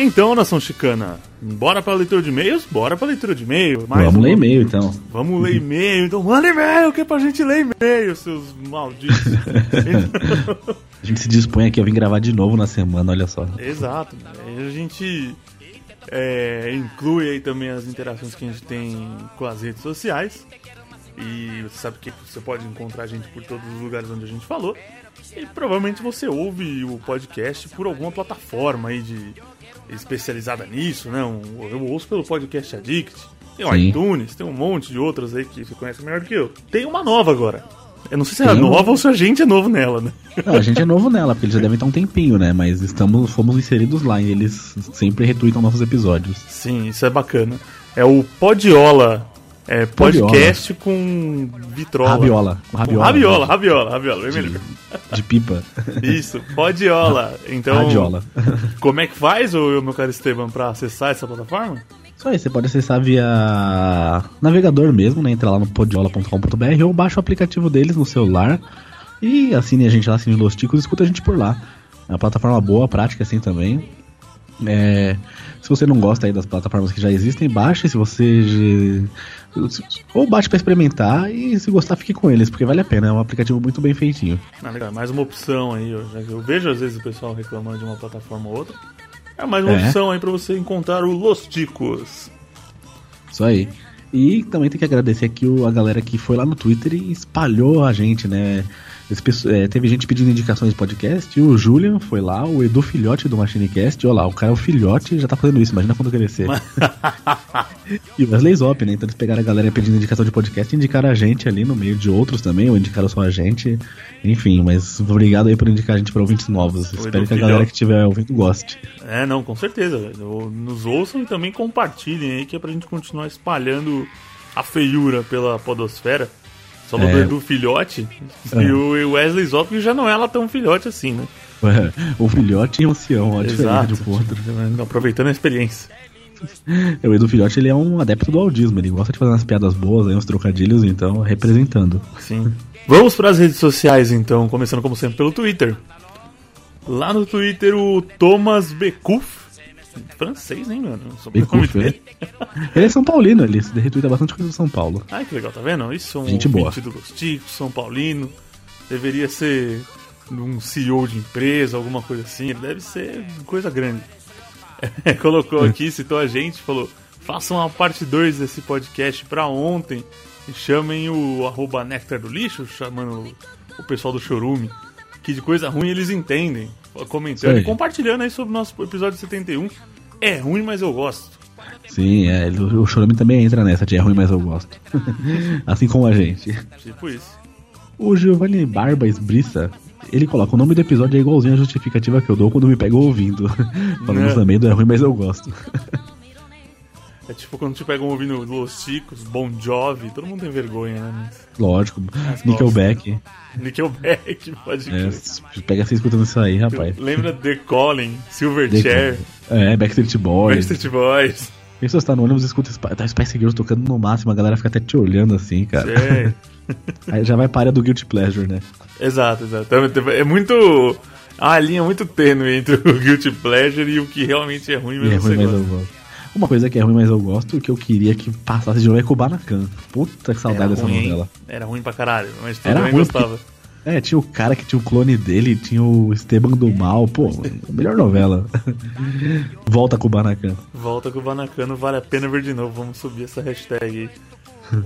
Bem, então, nação chicana. Bora pra leitura de e-mails? Bora pra leitura de e-mail. Mais Vamos um- ler e-mail então. Vamos ler e-mail, então manda e-mail, que é pra gente ler e-mail, seus malditos. A gente se dispõe aqui a vir gravar de novo na semana, olha só. Exato. Aí a gente é, inclui aí também as interações que a gente tem com as redes sociais. E você sabe que você pode encontrar a gente por todos os lugares onde a gente falou. E provavelmente você ouve o podcast por alguma plataforma aí de especializada nisso, né? Um- Eu ouço pelo Podcast Addict. Tem o Sim. iTunes, tem um monte de outras aí que você conhece melhor do que eu. Tem uma nova agora. Eu não sei se é Tem nova ou se a gente é novo nela, né? Não, a gente é novo nela, porque eles já devem estar um tempinho, né? Mas estamos, fomos inseridos lá e eles sempre retweetam nossos episódios. Sim, isso é bacana. É o Podiola. É podcast com vitrola. Rabiola. Rabiola. rabiola, rabiola, rabiola, melhor. De pipa. Isso, Podiola. Então, Radiola. como é que faz, ô, meu caro Esteban, pra acessar essa plataforma? Isso aí, você pode acessar via navegador mesmo, né? Entra lá no podiola.com.br ou baixa o aplicativo deles no celular e assine a gente lá, assine Los Ticos e escuta a gente por lá. É uma plataforma boa, prática assim também. É, se você não gosta aí das plataformas que já existem, baixe. Se você. Ou baixe pra experimentar e se gostar, fique com eles, porque vale a pena. É um aplicativo muito bem feitinho. Ah, legal, mais uma opção aí, que eu vejo às vezes o pessoal reclamando de uma plataforma ou outra. É mais uma É. opção aí pra você encontrar o Los Ticos. Isso aí. E também tem que agradecer aqui a galera que foi lá no Twitter e espalhou a gente, né? É, teve gente pedindo indicações de podcast, o Julian foi lá, o Edu Filhote do MachineCast, olha lá, o cara é o filhote já tá fazendo isso, imagina quando crescer. e o Wesley Zop, né? Então eles pegaram a galera pedindo indicação de podcast e indicaram a gente ali no meio de outros também, ou indicaram só a gente. Enfim, mas obrigado aí por indicar a gente pra ouvintes novos. Espero que a galera que estiver ouvindo goste. É, não, com certeza. Nos ouçam e também compartilhem aí, que é pra gente continuar espalhando a feiura pela podosfera. Só do É. Edu Filhote. É. E o Wesley Zop já não é lá tão filhote assim, né? o filhote e o ancião, ó, diferente Exato. de um outro. Aproveitando a experiência. É, O Edu Filhote ele é um adepto do audismo, ele gosta de fazer umas piadas boas, aí, uns trocadilhos, então representando. Sim. Vamos para as redes sociais então, começando como sempre pelo Twitter. Lá no Twitter o Thomas Becouf. Francês, hein, mano? Sobrenome Becouf, dele. Ele é São Paulino, ele se retuita bastante coisa do São Paulo. Ai, que legal, tá vendo? Isso é um Gente boa. do Los Ticos, São Paulino. Deveria ser um CEO de empresa, alguma coisa assim. Ele deve ser coisa grande. Colocou aqui, citou a gente, falou: façam a parte 2 desse podcast pra ontem e chamem o arroba Nectar do Lixo, chamando o pessoal do Chorume, que de coisa ruim eles entendem. Comentando e compartilhando aí sobre o nosso episódio 71. É ruim, mas eu gosto. Sim, é, o Chorome também entra nessa, de é ruim, mas eu gosto. assim como a gente. Tipo isso. O Giovanni Barba Esbriça, ele coloca o nome do episódio é igualzinho à justificativa que eu dou quando me pego ouvindo. Falando É. também do é ruim, mas eu gosto. É tipo quando te pegam ouvindo Los Chicos, Bon Jovi, todo mundo tem vergonha, né? Lógico. Mas Nickelback. Nickelback, pode É, crer. pega você escutando isso aí, rapaz. Lembra The Calling, Silverchair, É, Backstreet Boys. Backstreet Boys. Pessoas tá no ônibus e escuta tá Spice Girls tocando no máximo, a galera fica até te olhando assim, cara. Aí já vai para a do Guilty Pleasure, né? Exato, exato. É muito. uma linha muito tênue entre o Guilty Pleasure e o que realmente é ruim, mas é você ruim, mas eu gosto. Uma coisa que é ruim, mas eu gosto, e que eu queria que passasse de novo é Kubanacan. Puta que saudade Era dessa ruim, novela. Era ruim pra caralho, mas Era também ruim gostava. É, tinha o cara que tinha o clone dele, tinha o Esteban do Mal, pô, melhor novela. Volta Kubanacan. Volta com o Banacano, vale a pena ver de novo. Vamos subir essa hashtag aí.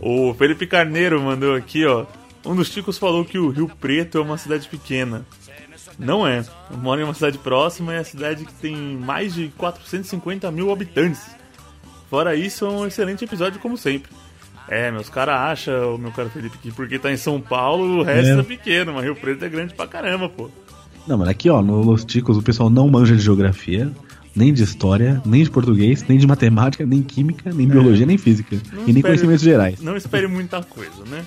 o Felipe Carneiro mandou aqui, ó. Um dos ticos falou que o Rio Preto é uma cidade pequena. Não é. Eu moro em uma cidade próxima e é a cidade que tem mais de 450 mil habitantes. Fora isso, é um excelente episódio, como sempre. É, meus caras acham, o meu caro Felipe, que porque tá em São Paulo, o resto É. é pequeno, mas Rio Preto é grande pra caramba, pô. Não, mas aqui, ó, no Los Ticos o pessoal não manja de geografia, nem de história, nem de português, nem de matemática, nem química, nem biologia, nem física. Não e nem espere- conhecimentos gerais. Não espere muita coisa, né?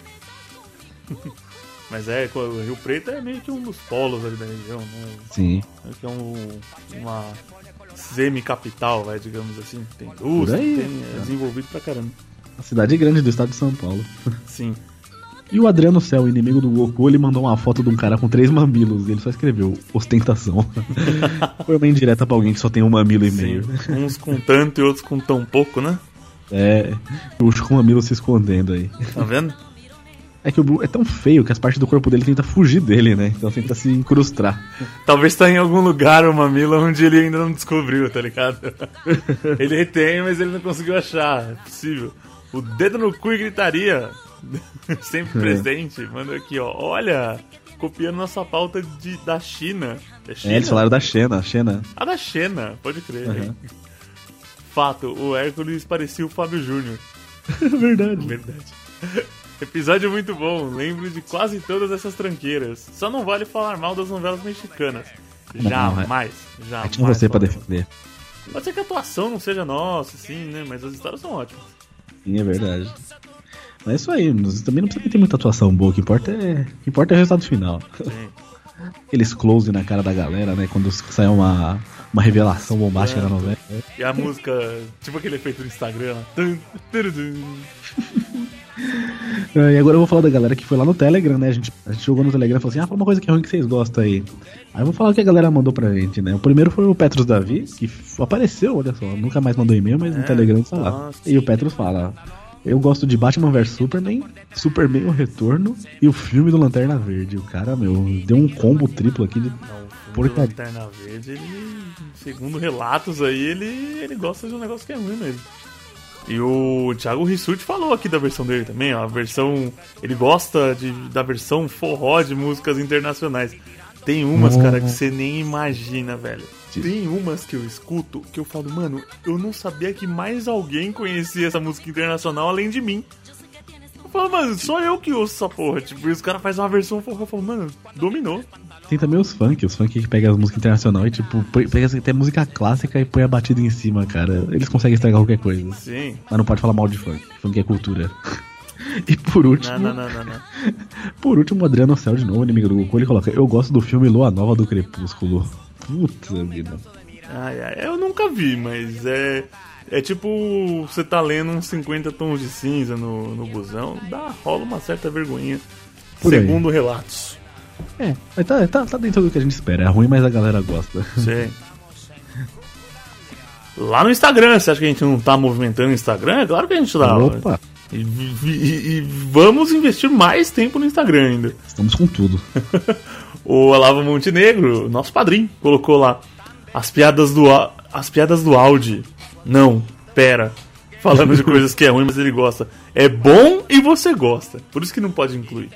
Mas é, o Rio Preto é meio que um dos polos ali da região, né? Sim. É um, uma semi-capital, digamos assim. Tem indústria, aí, tem, é cara. desenvolvido pra caramba. A cidade grande do estado de São Paulo. Sim. E o Adriano Cell, inimigo do Goku, ele mandou uma foto de um cara com três mamilos. E ele só escreveu ostentação. Foi uma indireta pra alguém que só tem um mamilo e meio. Uns com tanto e outros com tão pouco, né? É, o último com mamilo se escondendo aí. Tá vendo? É que o Blue é tão feio que as partes do corpo dele tentam fugir dele, né? Então tenta se incrustar. Talvez tá em algum lugar o mamilo onde ele ainda não descobriu, tá ligado? ele tem, mas ele não conseguiu achar. É possível. O dedo no cu e gritaria. Sempre É. presente. Manda aqui, ó. Olha, copiando nossa pauta de, da China. É, China? É, eles falaram da Xena, Xena. Ah, da Xena, pode crer. Uhum. Fato, o Hércules parecia o Fábio Júnior. Verdade. Verdade. Episódio muito bom, lembro de quase todas essas tranqueiras. Só não vale falar mal das novelas mexicanas. Não, Jamais, Aí jamais. tinha você pra defender. Pode ser que a atuação não seja nossa, assim, né? Mas as histórias são ótimas. Sim, é verdade. Mas é isso aí, também não precisa ter muita atuação boa, o que importa é, o que importa é o resultado final. Sim. Aqueles close na cara da galera, né? Quando sai uma, uma revelação bombástica na novela. E a música, tipo aquele efeito do Instagram. lá. É, E agora eu vou falar da galera que foi lá no Telegram, né? A gente, a gente jogou no Telegram e falou assim: ah, fala uma coisa que é ruim que vocês gostam aí. Aí eu vou falar o que a galera mandou pra gente, né? O primeiro foi o Petrus Davi, que apareceu, olha só, nunca mais mandou e-mail, mas no É, Telegram tá lá. E o Petrus fala: eu gosto de Batman vs Superman, Superman o Retorno e o filme do Lanterna Verde. O cara, meu, deu um combo triplo aqui de porcaria. Lanterna Verde, ele, segundo relatos aí, ele, ele gosta de um negócio que é ruim mesmo. E o Thiago Rissuti falou aqui da versão dele também, ó, a versão. Ele gosta de, da versão forró de músicas internacionais. Tem umas, Oh. cara, que você nem imagina, velho. Tem umas que eu escuto que eu falo, mano, eu não sabia que mais alguém conhecia essa música internacional além de mim. Eu falo, mano, só eu que ouço essa porra. Tipo, e os caras fazem uma versão forró, eu falo, mano, dominou. Tem também os funk, os funk que pegam as músicas internacionais e, tipo, pega até música clássica e põe a batida em cima, cara. Eles conseguem estragar qualquer coisa. Sim. Mas não pode falar mal de funk. Funk é cultura. E por último, Não, não, não, não, não. por último, o Adriano Céu, de novo, inimigo do Goku, ele coloca: Eu gosto do filme Lua Nova do Crepúsculo. Puta vida. Ai, ai, eu nunca vi, mas é. É tipo, você tá lendo uns 50 tons de cinza no, no busão, dá, rola uma certa vergonha. Por aí. segundo relatos. É, mas tá, tá, tá dentro do que a gente espera. É ruim, mas a galera gosta. Sim. Lá no Instagram, você acha que a gente não tá movimentando o Instagram? É claro que a gente tá. Opa, E, e- e vamos investir mais tempo no Instagram ainda. estamos com tudo. O Olavo Montenegro, nosso padrinho, colocou lá as piadas do as piadas do Audi. Não, pera. Falando de coisas que é ruim, mas ele gosta. É bom e você gosta. Por isso que não pode incluir.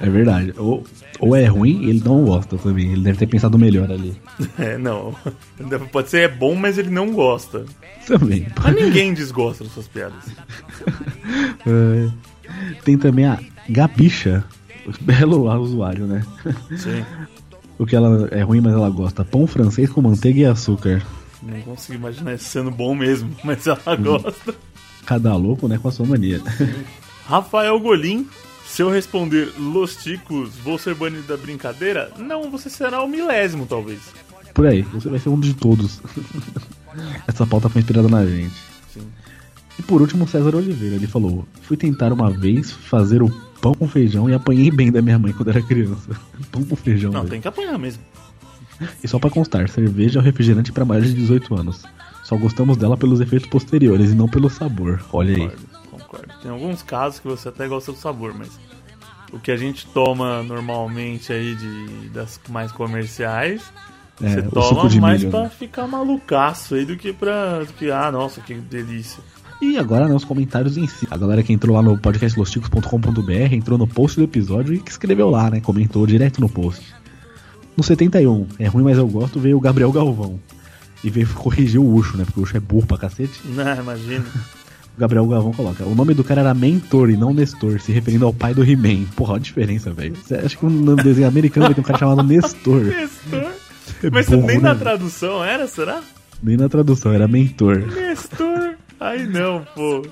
É verdade. Ou, ou é ruim e ele não gosta também. Ele deve ter pensado melhor ali. É, não. Pode ser é bom, mas ele não gosta. Também. Mas ninguém desgosta das suas piadas. É, Tem também a Gabicha. Belo usuário, né? Sim. O que ela é ruim, mas ela gosta. Pão francês com manteiga e açúcar. Não consigo imaginar isso sendo bom mesmo, mas ela Uhum. gosta. Cada louco, né? Com a sua mania. Rafael Golim, se eu responder Los Ticos, vou ser banido da brincadeira? Não, você será o milésimo, talvez. Por aí, você vai ser um de todos. Essa pauta foi inspirada na gente. Sim. E por último, César Oliveira. Ele falou: Fui tentar uma vez fazer o pão com feijão e apanhei bem da minha mãe quando era criança. Pão com feijão. Não, velho. tem que apanhar mesmo. E só pra constar, cerveja é um refrigerante para maiores de 18 anos. Só gostamos dela pelos efeitos posteriores e não pelo sabor. Olha aí. Concordo, concordo. Tem alguns casos que você até gosta do sabor, mas o que a gente toma normalmente aí de das mais comerciais, É, você toma mais milho, pra né? ficar malucaço aí do que pra. Do que, ah, nossa, que delícia. E agora nos comentários em si. A galera que entrou lá no podcastlosticos.com.br entrou no post do episódio e que escreveu lá, né? Comentou direto no post. No 71, é ruim, mas eu gosto, veio o Gabriel Galvão. E veio corrigir o Ucho, né? Porque o Ucho é burro pra cacete. Não, imagina. O Gabriel Galvão coloca: O nome do cara era Mentor e não Nestor, se referindo ao pai do He-Man. Porra, olha a diferença, velho. Acha que um desenho americano vai ter um cara chamado Nestor? Nestor. É Mas nem né, na tradução era, será? Nem na tradução, era Mentor. Nestor. Ai não, pô.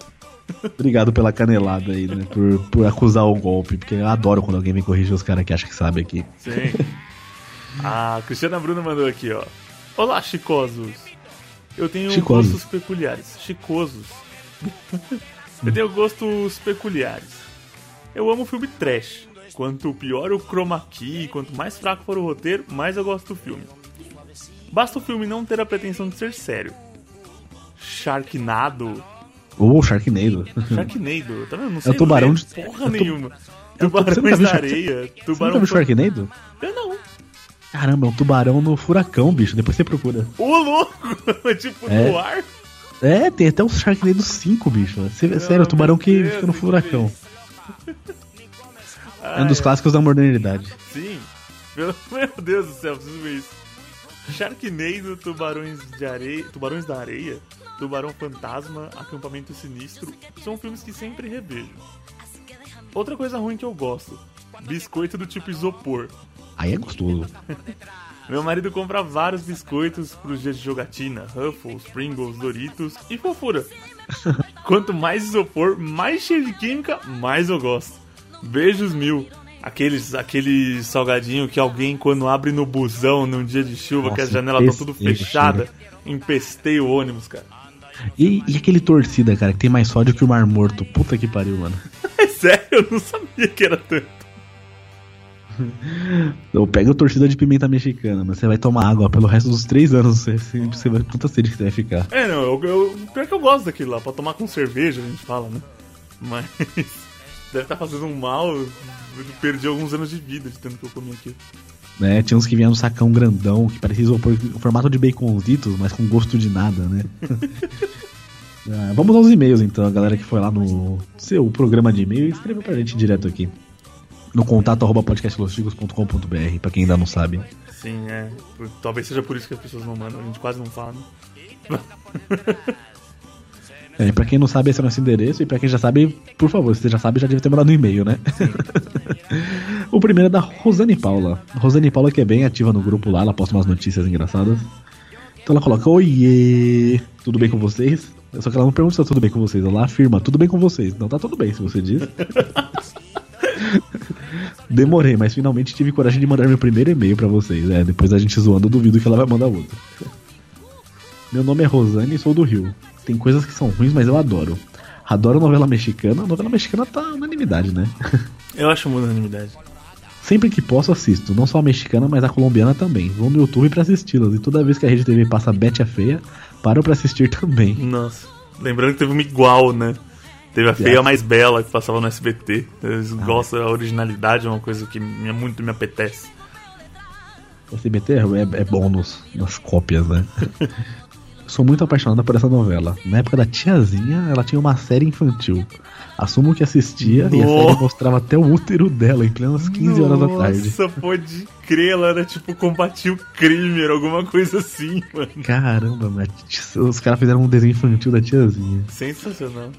Obrigado pela canelada aí, né? Por, por acusar o golpe, porque eu adoro quando alguém vem corrigir os caras que acham que sabe aqui. Sim. A Cristiana Bruna mandou aqui, ó. Olá, chicosos. Eu tenho Chicosos. gostos peculiares. Chicosos. Eu tenho gostos peculiares. Eu amo filme trash. Quanto pior o chroma key, quanto mais fraco for o roteiro, mais eu gosto do filme. Basta o filme não ter a pretensão de ser sério. Sharknado. Ou Sharknado. Sharknado, tá vendo? Não É sei o tubarão de- porra é nenhuma. é tu- viu da areia. Você nunca Tubarão viu Sharknado? Eu não. Caramba, é um tubarão no furacão, bicho. Depois você procura. Ô, louco! tipo, É. no ar. É, tem até o Sharknado 5, bicho. Sé- Sério, o tubarão que fica no furacão. É um dos clássicos da modernidade. Sim. Pelo- Meu Deus do céu, preciso ver isso. Sharknado, Tubarões de Areia, Tubarões da Areia, Tubarão Fantasma, Acampamento Sinistro, são filmes que sempre revejo. Outra coisa ruim que eu gosto, biscoito do tipo isopor. Aí é gostoso. Meu marido compra vários biscoitos pros dias de jogatina, Ruffles, Pringles, Doritos e fofura. Quanto mais isopor, mais cheio de química, mais eu gosto. Beijos mil. Aqueles, aquele salgadinho que alguém, quando abre no busão num dia de chuva, que as Nossa, janelas estão tudo empesteia, fechadas, empesteia o ônibus, cara. E, e aquele torcida, cara, que tem mais sódio que o Mar Morto. Puta que pariu, mano. É sério, eu não sabia que era tanto. Ou pega o torcida de pimenta mexicana, mas você vai tomar água pelo resto dos três anos. Você, você, vai. Puta sede que você vai ficar. É, não, eu, eu, pior que eu gosto daquilo lá, pra tomar com cerveja, a gente fala, né? Mas deve estar fazendo um mal, eu perdi alguns anos de vida de tanto que eu comi aquilo. Né? Tinha uns que vinham no sacão grandão, que parecia isopor, o formato de baconzitos, mas com gosto de nada, né? Ah, vamos aos e-mails então, a galera que foi lá no seu programa de e-mail, escreva pra gente direto aqui. No contato arroba podcastlostigos.com.br, pra quem ainda não sabe. Sim, é. Talvez seja por isso que as pessoas não mandam, a gente quase não fala, né? É, pra quem não sabe, esse é o nosso endereço, e pra quem já sabe, por favor, se você já sabe, já deve ter mandado um e-mail, né? o primeiro é da Rosane Paula. Rosane Paula que é bem ativa no grupo lá, ela posta umas notícias engraçadas. Então ela coloca, oiê, tudo bem com vocês? Só que ela não pergunta se tá tudo bem com vocês, ela afirma, tudo bem com vocês. Não tá tudo bem, se você diz. Demorei, mas finalmente tive coragem de mandar meu primeiro e-mail pra vocês. É, depois a gente zoando, eu duvido que ela vai mandar outro. Meu nome é Rosane e sou do Rio. Tem coisas que são ruins, mas eu adoro. Adoro novela mexicana. A novela mexicana tá unanimidade, né? Eu acho uma unanimidade. Sempre que posso, assisto. Não só a mexicana, mas a colombiana também. Vou no YouTube pra assisti-las. E toda vez que a Rede TV passa Betty a Feia, paro pra assistir também. Nossa. Lembrando que teve uma igual, né? Teve a feia mais bela que passava no SBT. Eles gostam da originalidade, é uma coisa que me, muito me apetece. O SBT é, é bom nos, nas cópias, né? Sou muito apaixonada por essa novela. Na época da tiazinha, ela tinha uma série infantil. Assumo que assistia e a Nossa. série mostrava até o útero dela em plenas 15 horas da tarde. Nossa, pode crer, ela era tipo combatia o crime, era alguma coisa assim, mano. Caramba, mas os caras fizeram um desenho infantil da tiazinha. Sensacional.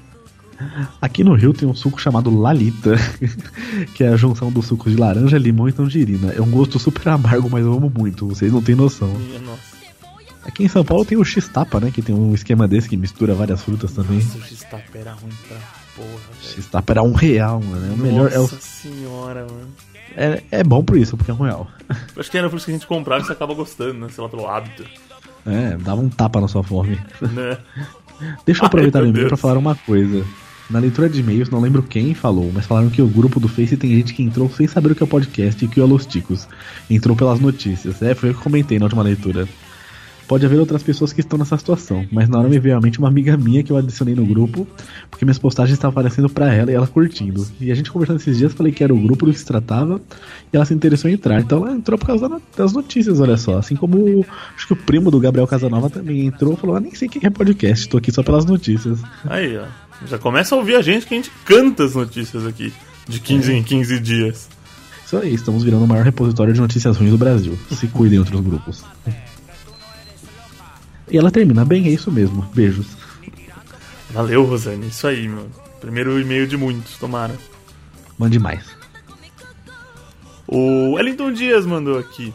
Aqui no Rio tem um suco chamado Lalita, que é a junção dos sucos de laranja, limão e tangerina. É um gosto super amargo, mas eu amo muito, vocês não têm noção. Nossa. Aqui em São Paulo tem o X-Tapa, né? Que tem um esquema desse que mistura várias frutas também. Nossa, o X-Tapa era ruim pra porra, velho. X-Tapa era um real, mano. É o melhor. É, o- Nossa senhora, mano. é, é bom por isso, porque é um real. Eu Acho que era por isso que a gente comprava e você acaba gostando, né? Sei lá, pelo hábito. É, dava um tapa na sua fome. Né? Deixa eu Ai, aproveitar meu o e-mail Deus. pra falar uma coisa. Na leitura de e-mails, não lembro quem falou, mas falaram que o grupo do Face tem gente que entrou sem saber o que é podcast e que o Los Ticos entrou pelas notícias. É, foi eu que comentei na última leitura. Pode haver outras pessoas que estão nessa situação, mas na hora me veio à mente uma amiga minha que eu adicionei no grupo, porque minhas postagens estavam aparecendo pra ela e ela curtindo. E a gente conversando esses dias, falei que era o grupo do que se tratava, e ela se interessou em entrar. Então ela entrou por causa da- das notícias, olha só. Assim como o- acho que o primo do Gabriel Casanova também entrou falou: ah, nem sei o que é podcast, tô aqui só pelas notícias. Aí, ó. Já começa a ouvir a gente que a gente canta as notícias aqui. De 15 em 15 dias. Isso aí, estamos virando o maior repositório de notícias ruins do Brasil. Se cuidem outros grupos. E ela termina bem, é isso mesmo. Beijos. Valeu, Rosane. Isso aí, meu. Primeiro e-mail de muitos, tomara. Mande mais. O Wellington Dias mandou aqui.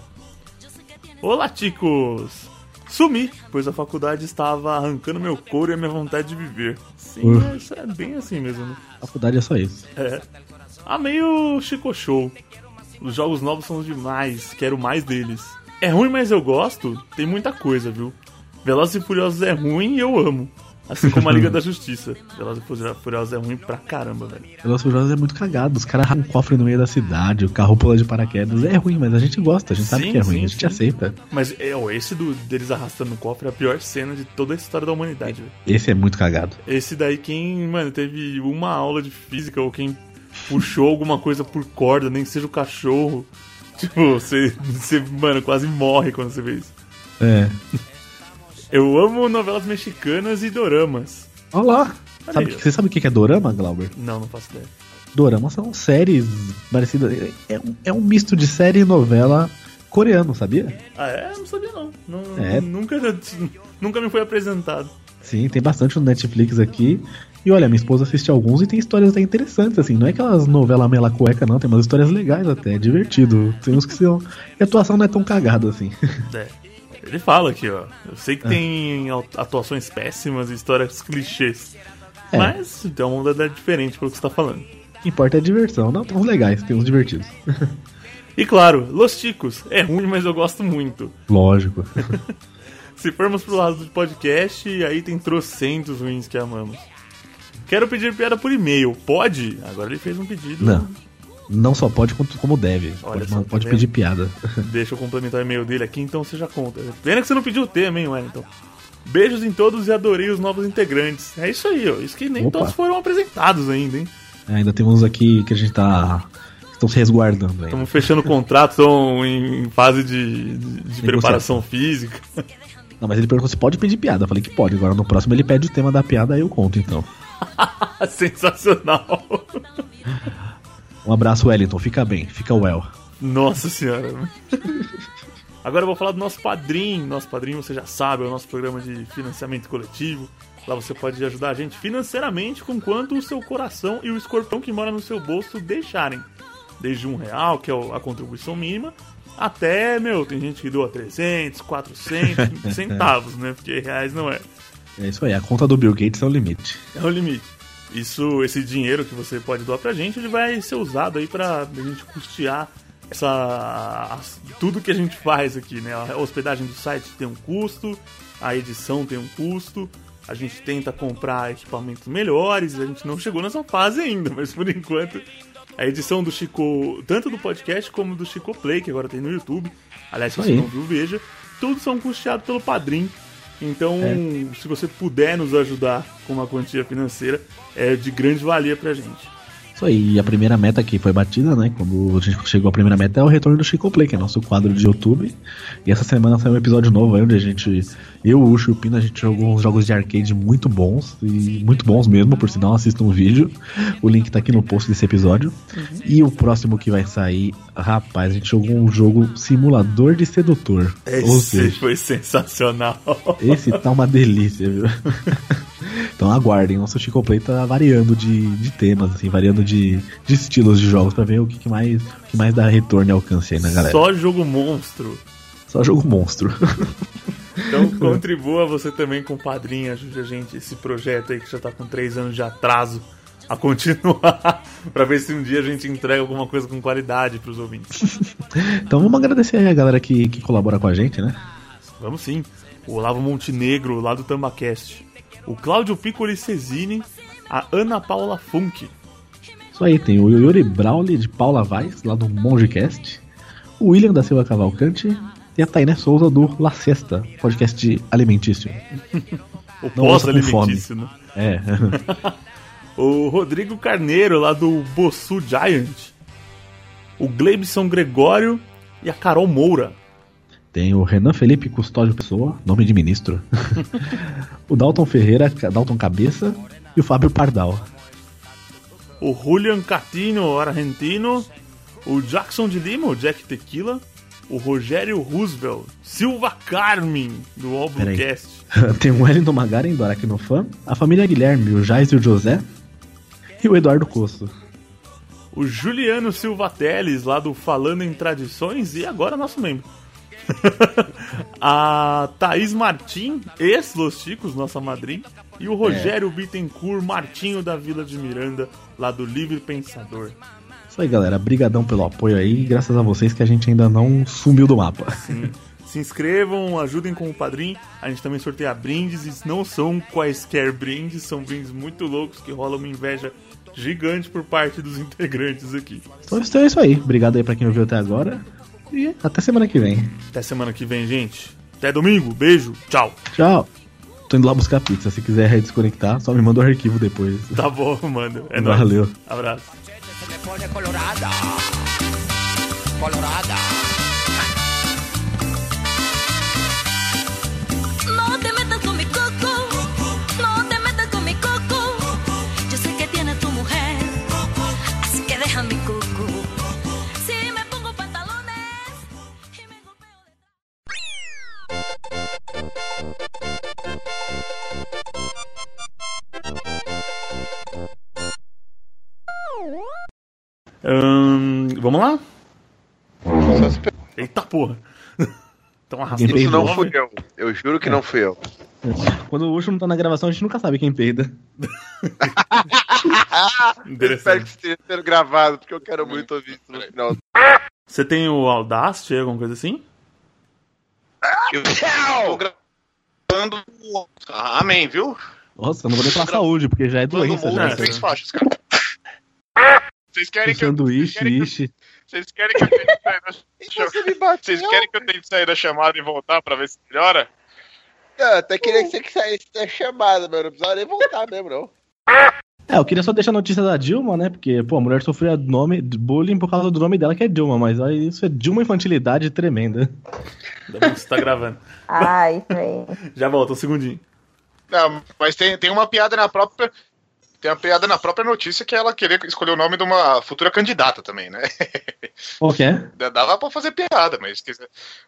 Olá, ticos! Sumi, pois a faculdade estava arrancando meu couro e a minha vontade de viver. Sim, Uh. isso é bem assim mesmo, né? Faculdade é só isso. É. Amei o Chico Show. Os jogos novos são demais, quero mais deles. É ruim, mas eu gosto? Tem muita coisa, viu? Velozes e Furiosos é ruim e eu amo. Assim como a Liga da Justiça. Velozes e Furiosos é ruim pra caramba, velho. Velozes e Furiosos é muito cagado. Os caras arrancam um cofre no meio da cidade, o carro pula de paraquedas. É ruim, mas a gente gosta, a gente sabe Sim, que é ruim, sim, a gente sim. aceita. Mas é, ó, esse do, deles arrastando o cofre é a pior cena de toda a história da humanidade, velho. Esse é muito cagado. Esse daí, quem, mano, teve uma aula de física ou quem puxou alguma coisa por corda, nem que seja o cachorro. Tipo, você, você, mano, quase morre quando você vê isso. É. Eu amo novelas mexicanas e doramas. Olha lá. Olha Sabe, aí, você sabe o que que é dorama, Glauber? Não, não faço ideia. Dorama são séries parecidas. É um, é um misto de série e novela coreano, sabia? Ah, é? Não sabia não. Não- É. Nunca, nunca me foi apresentado. Sim, tem bastante no Netflix aqui. E olha, minha esposa assiste alguns e tem histórias até interessantes, assim. Não é aquelas novelas mela cueca, não. Tem umas histórias legais até, é divertido. Tem uns que são. E a atuação não é tão cagada assim. É. Ele fala aqui, ó. Eu sei que É. tem atuações péssimas e histórias clichês. É. Mas tem uma modalidade diferente pelo que você tá falando. O que importa é a diversão. Não, tem uns legais, tem uns divertidos. E claro, Los Ticos. É ruim, mas eu gosto muito. Lógico. Se formos pro lado do podcast, aí tem trocentos ruins que amamos. Quero pedir piada por e-mail. Pode? Agora ele fez um pedido. Não. Não só pode, como deve. Olha pode só, tá pode pedir piada. Deixa eu complementar o e-mail dele aqui, então você já conta. Pena que você não pediu o tema, hein, Wellington? Beijos em todos e adorei os novos integrantes. É isso aí, ó. Isso que nem Opa. todos foram apresentados ainda, hein? Ainda tem uns aqui que a gente tá. Estão se resguardando ainda. Estamos fechando o contrato, estão em fase de, de- de preparação física. Não, mas ele perguntou se pode pedir piada. Eu falei que pode. Agora no próximo ele pede o tema da piada, aí eu conto então. Sensacional. Um abraço, Wellington. Fica bem, fica well. Nossa senhora. Agora eu vou falar do nosso padrinho. Nosso padrinho, você já sabe, é o nosso programa de financiamento coletivo. Lá você pode ajudar a gente financeiramente com quanto o seu coração e o escorpião que mora no seu bolso deixarem. Desde um real, que é a contribuição mínima, até, meu, tem gente que doa 300, 400 centavos, né? Porque reais não é. É isso aí, a conta do Bill Gates é o limite. É o limite. Isso, esse dinheiro que você pode doar pra gente, ele vai ser usado aí pra a gente custear essa tudo que a gente faz aqui, né? A hospedagem do site tem um custo, a edição tem um custo, a gente tenta comprar equipamentos melhores, a gente não chegou nessa fase ainda, mas por enquanto a edição do Chico, tanto do podcast como do Chico Play, que agora tem no YouTube, aliás, se você não viu, veja, todos são custeados pelo Padrim. Então, É. se você puder nos ajudar com uma quantia financeira, é de grande valia pra gente. Isso aí, e a primeira meta que foi batida, né? Quando a gente chegou à primeira meta é o retorno do Chico Play, que é nosso quadro de YouTube. E essa semana saiu um episódio novo aí, onde a gente, eu, o Ucho e o Pino, a gente jogou uns jogos de arcade muito bons, e muito bons mesmo, por sinal, assistam o vídeo. O link tá aqui no post desse episódio. E o próximo que vai sair, rapaz, a gente jogou um jogo simulador de sedutor. Ou Esse seja, foi sensacional. esse tá uma delícia, viu? Então aguardem, nosso Chico Play tá variando de, de temas, assim, variando de, de estilos de jogos pra ver o que, que mais, o que mais dá retorno e alcance aí na galera. Só jogo monstro. Só jogo monstro. Então contribua você também com o padrinho, ajude a gente esse projeto aí que já tá com três anos de atraso a continuar pra ver se um dia a gente entrega alguma coisa com qualidade pros ouvintes. Então vamos agradecer aí a galera que, que colabora com a gente, né? Vamos sim. O Olavo Montenegro, lá do Tambacast. O Cláudio Piccoli Cesini. A Ana Paula Funk. Isso aí, tem o Yuri Brawley de Paula Vaz, lá do Mongecast. O William da Silva Cavalcante. E a Tainé Souza do La Cesta, podcast alimentício. O pós-alimentício, né? É. O Rodrigo Carneiro, lá do Bossu Giant. O Gleibson Gregório e a Carol Moura. Tem o Renan Felipe Custódio Pessoa, nome de ministro. o Dalton Ferreira, Dalton Cabeça e o Fábio Pardal. O Julian Catino Argentino. O Jackson de Lima, o Jack Tequila. O Rogério Roosevelt. Silva Carmen, do Albumcast. Tem o Wellington Magaren do Aracnofan, a família Guilherme, o Jais e o José e o Eduardo Costo. O Juliano Silva Teles, lá do Falando em Tradições, e agora nosso membro. a Thaís Martim, ex-Los Chicos, nossa madrinha. E o Rogério Bittencourt Martinho da Vila de Miranda, lá do Livre Pensador. Isso aí, galera. Brigadão pelo apoio aí. Graças a vocês que a gente ainda não sumiu do mapa. Sim. Se inscrevam, ajudem com o padrinho. A gente também sorteia brindes e não são quaisquer brindes, são brindes muito loucos que rola uma inveja gigante por parte dos integrantes aqui. Então então é isso aí. Obrigado aí pra quem ouviu até agora. E até semana que vem. Até semana que vem, gente. Até domingo. Beijo. Tchau. Tchau. Tô indo lá buscar pizza. Se quiser desconectar, só me manda o arquivo depois. Tá bom, mano. É nóis. Valeu. Abraço. Me pone colorada. Colorada. No te metas con mi coco, no te metas con mi coco. Yo sé que tienes tu mujer, así que deja mi coco. Si me pongo pantalones y me golpeo Ahn, vamos lá? Eita porra. Tão arrastando Isso não fui eu. Eu juro que não fui eu. Quando o Ucho não tá na gravação, a gente nunca sabe quem peida. Eu espero que esteja sendo gravado, porque eu quero muito ouvir isso no final. Você tem o Audacity, alguma coisa assim? Eu tô gravando. Ah, Amém, viu? Nossa, eu não vou nem falar saúde, porque já é doença. Já, três faixas, cara. Vocês querem que eu. sanduíche, ixi. Vocês querem que eu tente sair da chamada? Vocês querem que eu tente sair da chamada e voltar pra ver se melhora? Eu até queria que você saísse da chamada, meu. Não precisava nem voltar mesmo, não. É, eu queria só deixar a notícia da Dilma, né? Porque, pô, a mulher sofreu nome, bullying por causa do nome dela, que é Dilma, mas aí isso é de uma infantilidade tremenda. Ainda bem que você tá gravando. Ai. Já volta, um segundinho. Não, mas tem, tem uma piada na própria. Tem uma piada na própria notícia que é ela querer escolher o nome de uma futura candidata também, né? Que é? Dava pra fazer piada, mas que,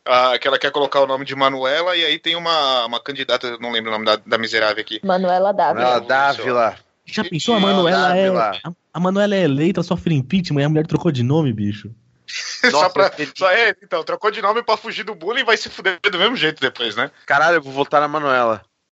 ah, que ela quer colocar o nome de Manuela e aí tem uma, uma candidata, eu não lembro o nome da, da miserável aqui. Manuela Dávila. Manuela Dávila. Já pensou? A Manuela é. Dávila. A, a Manuela é eleita, sofre impeachment e a mulher trocou de nome, bicho. só pra, só é, então, trocou de nome pra fugir do bullying e vai se fuder do mesmo jeito depois, né? Caralho, eu vou voltar na Manuela.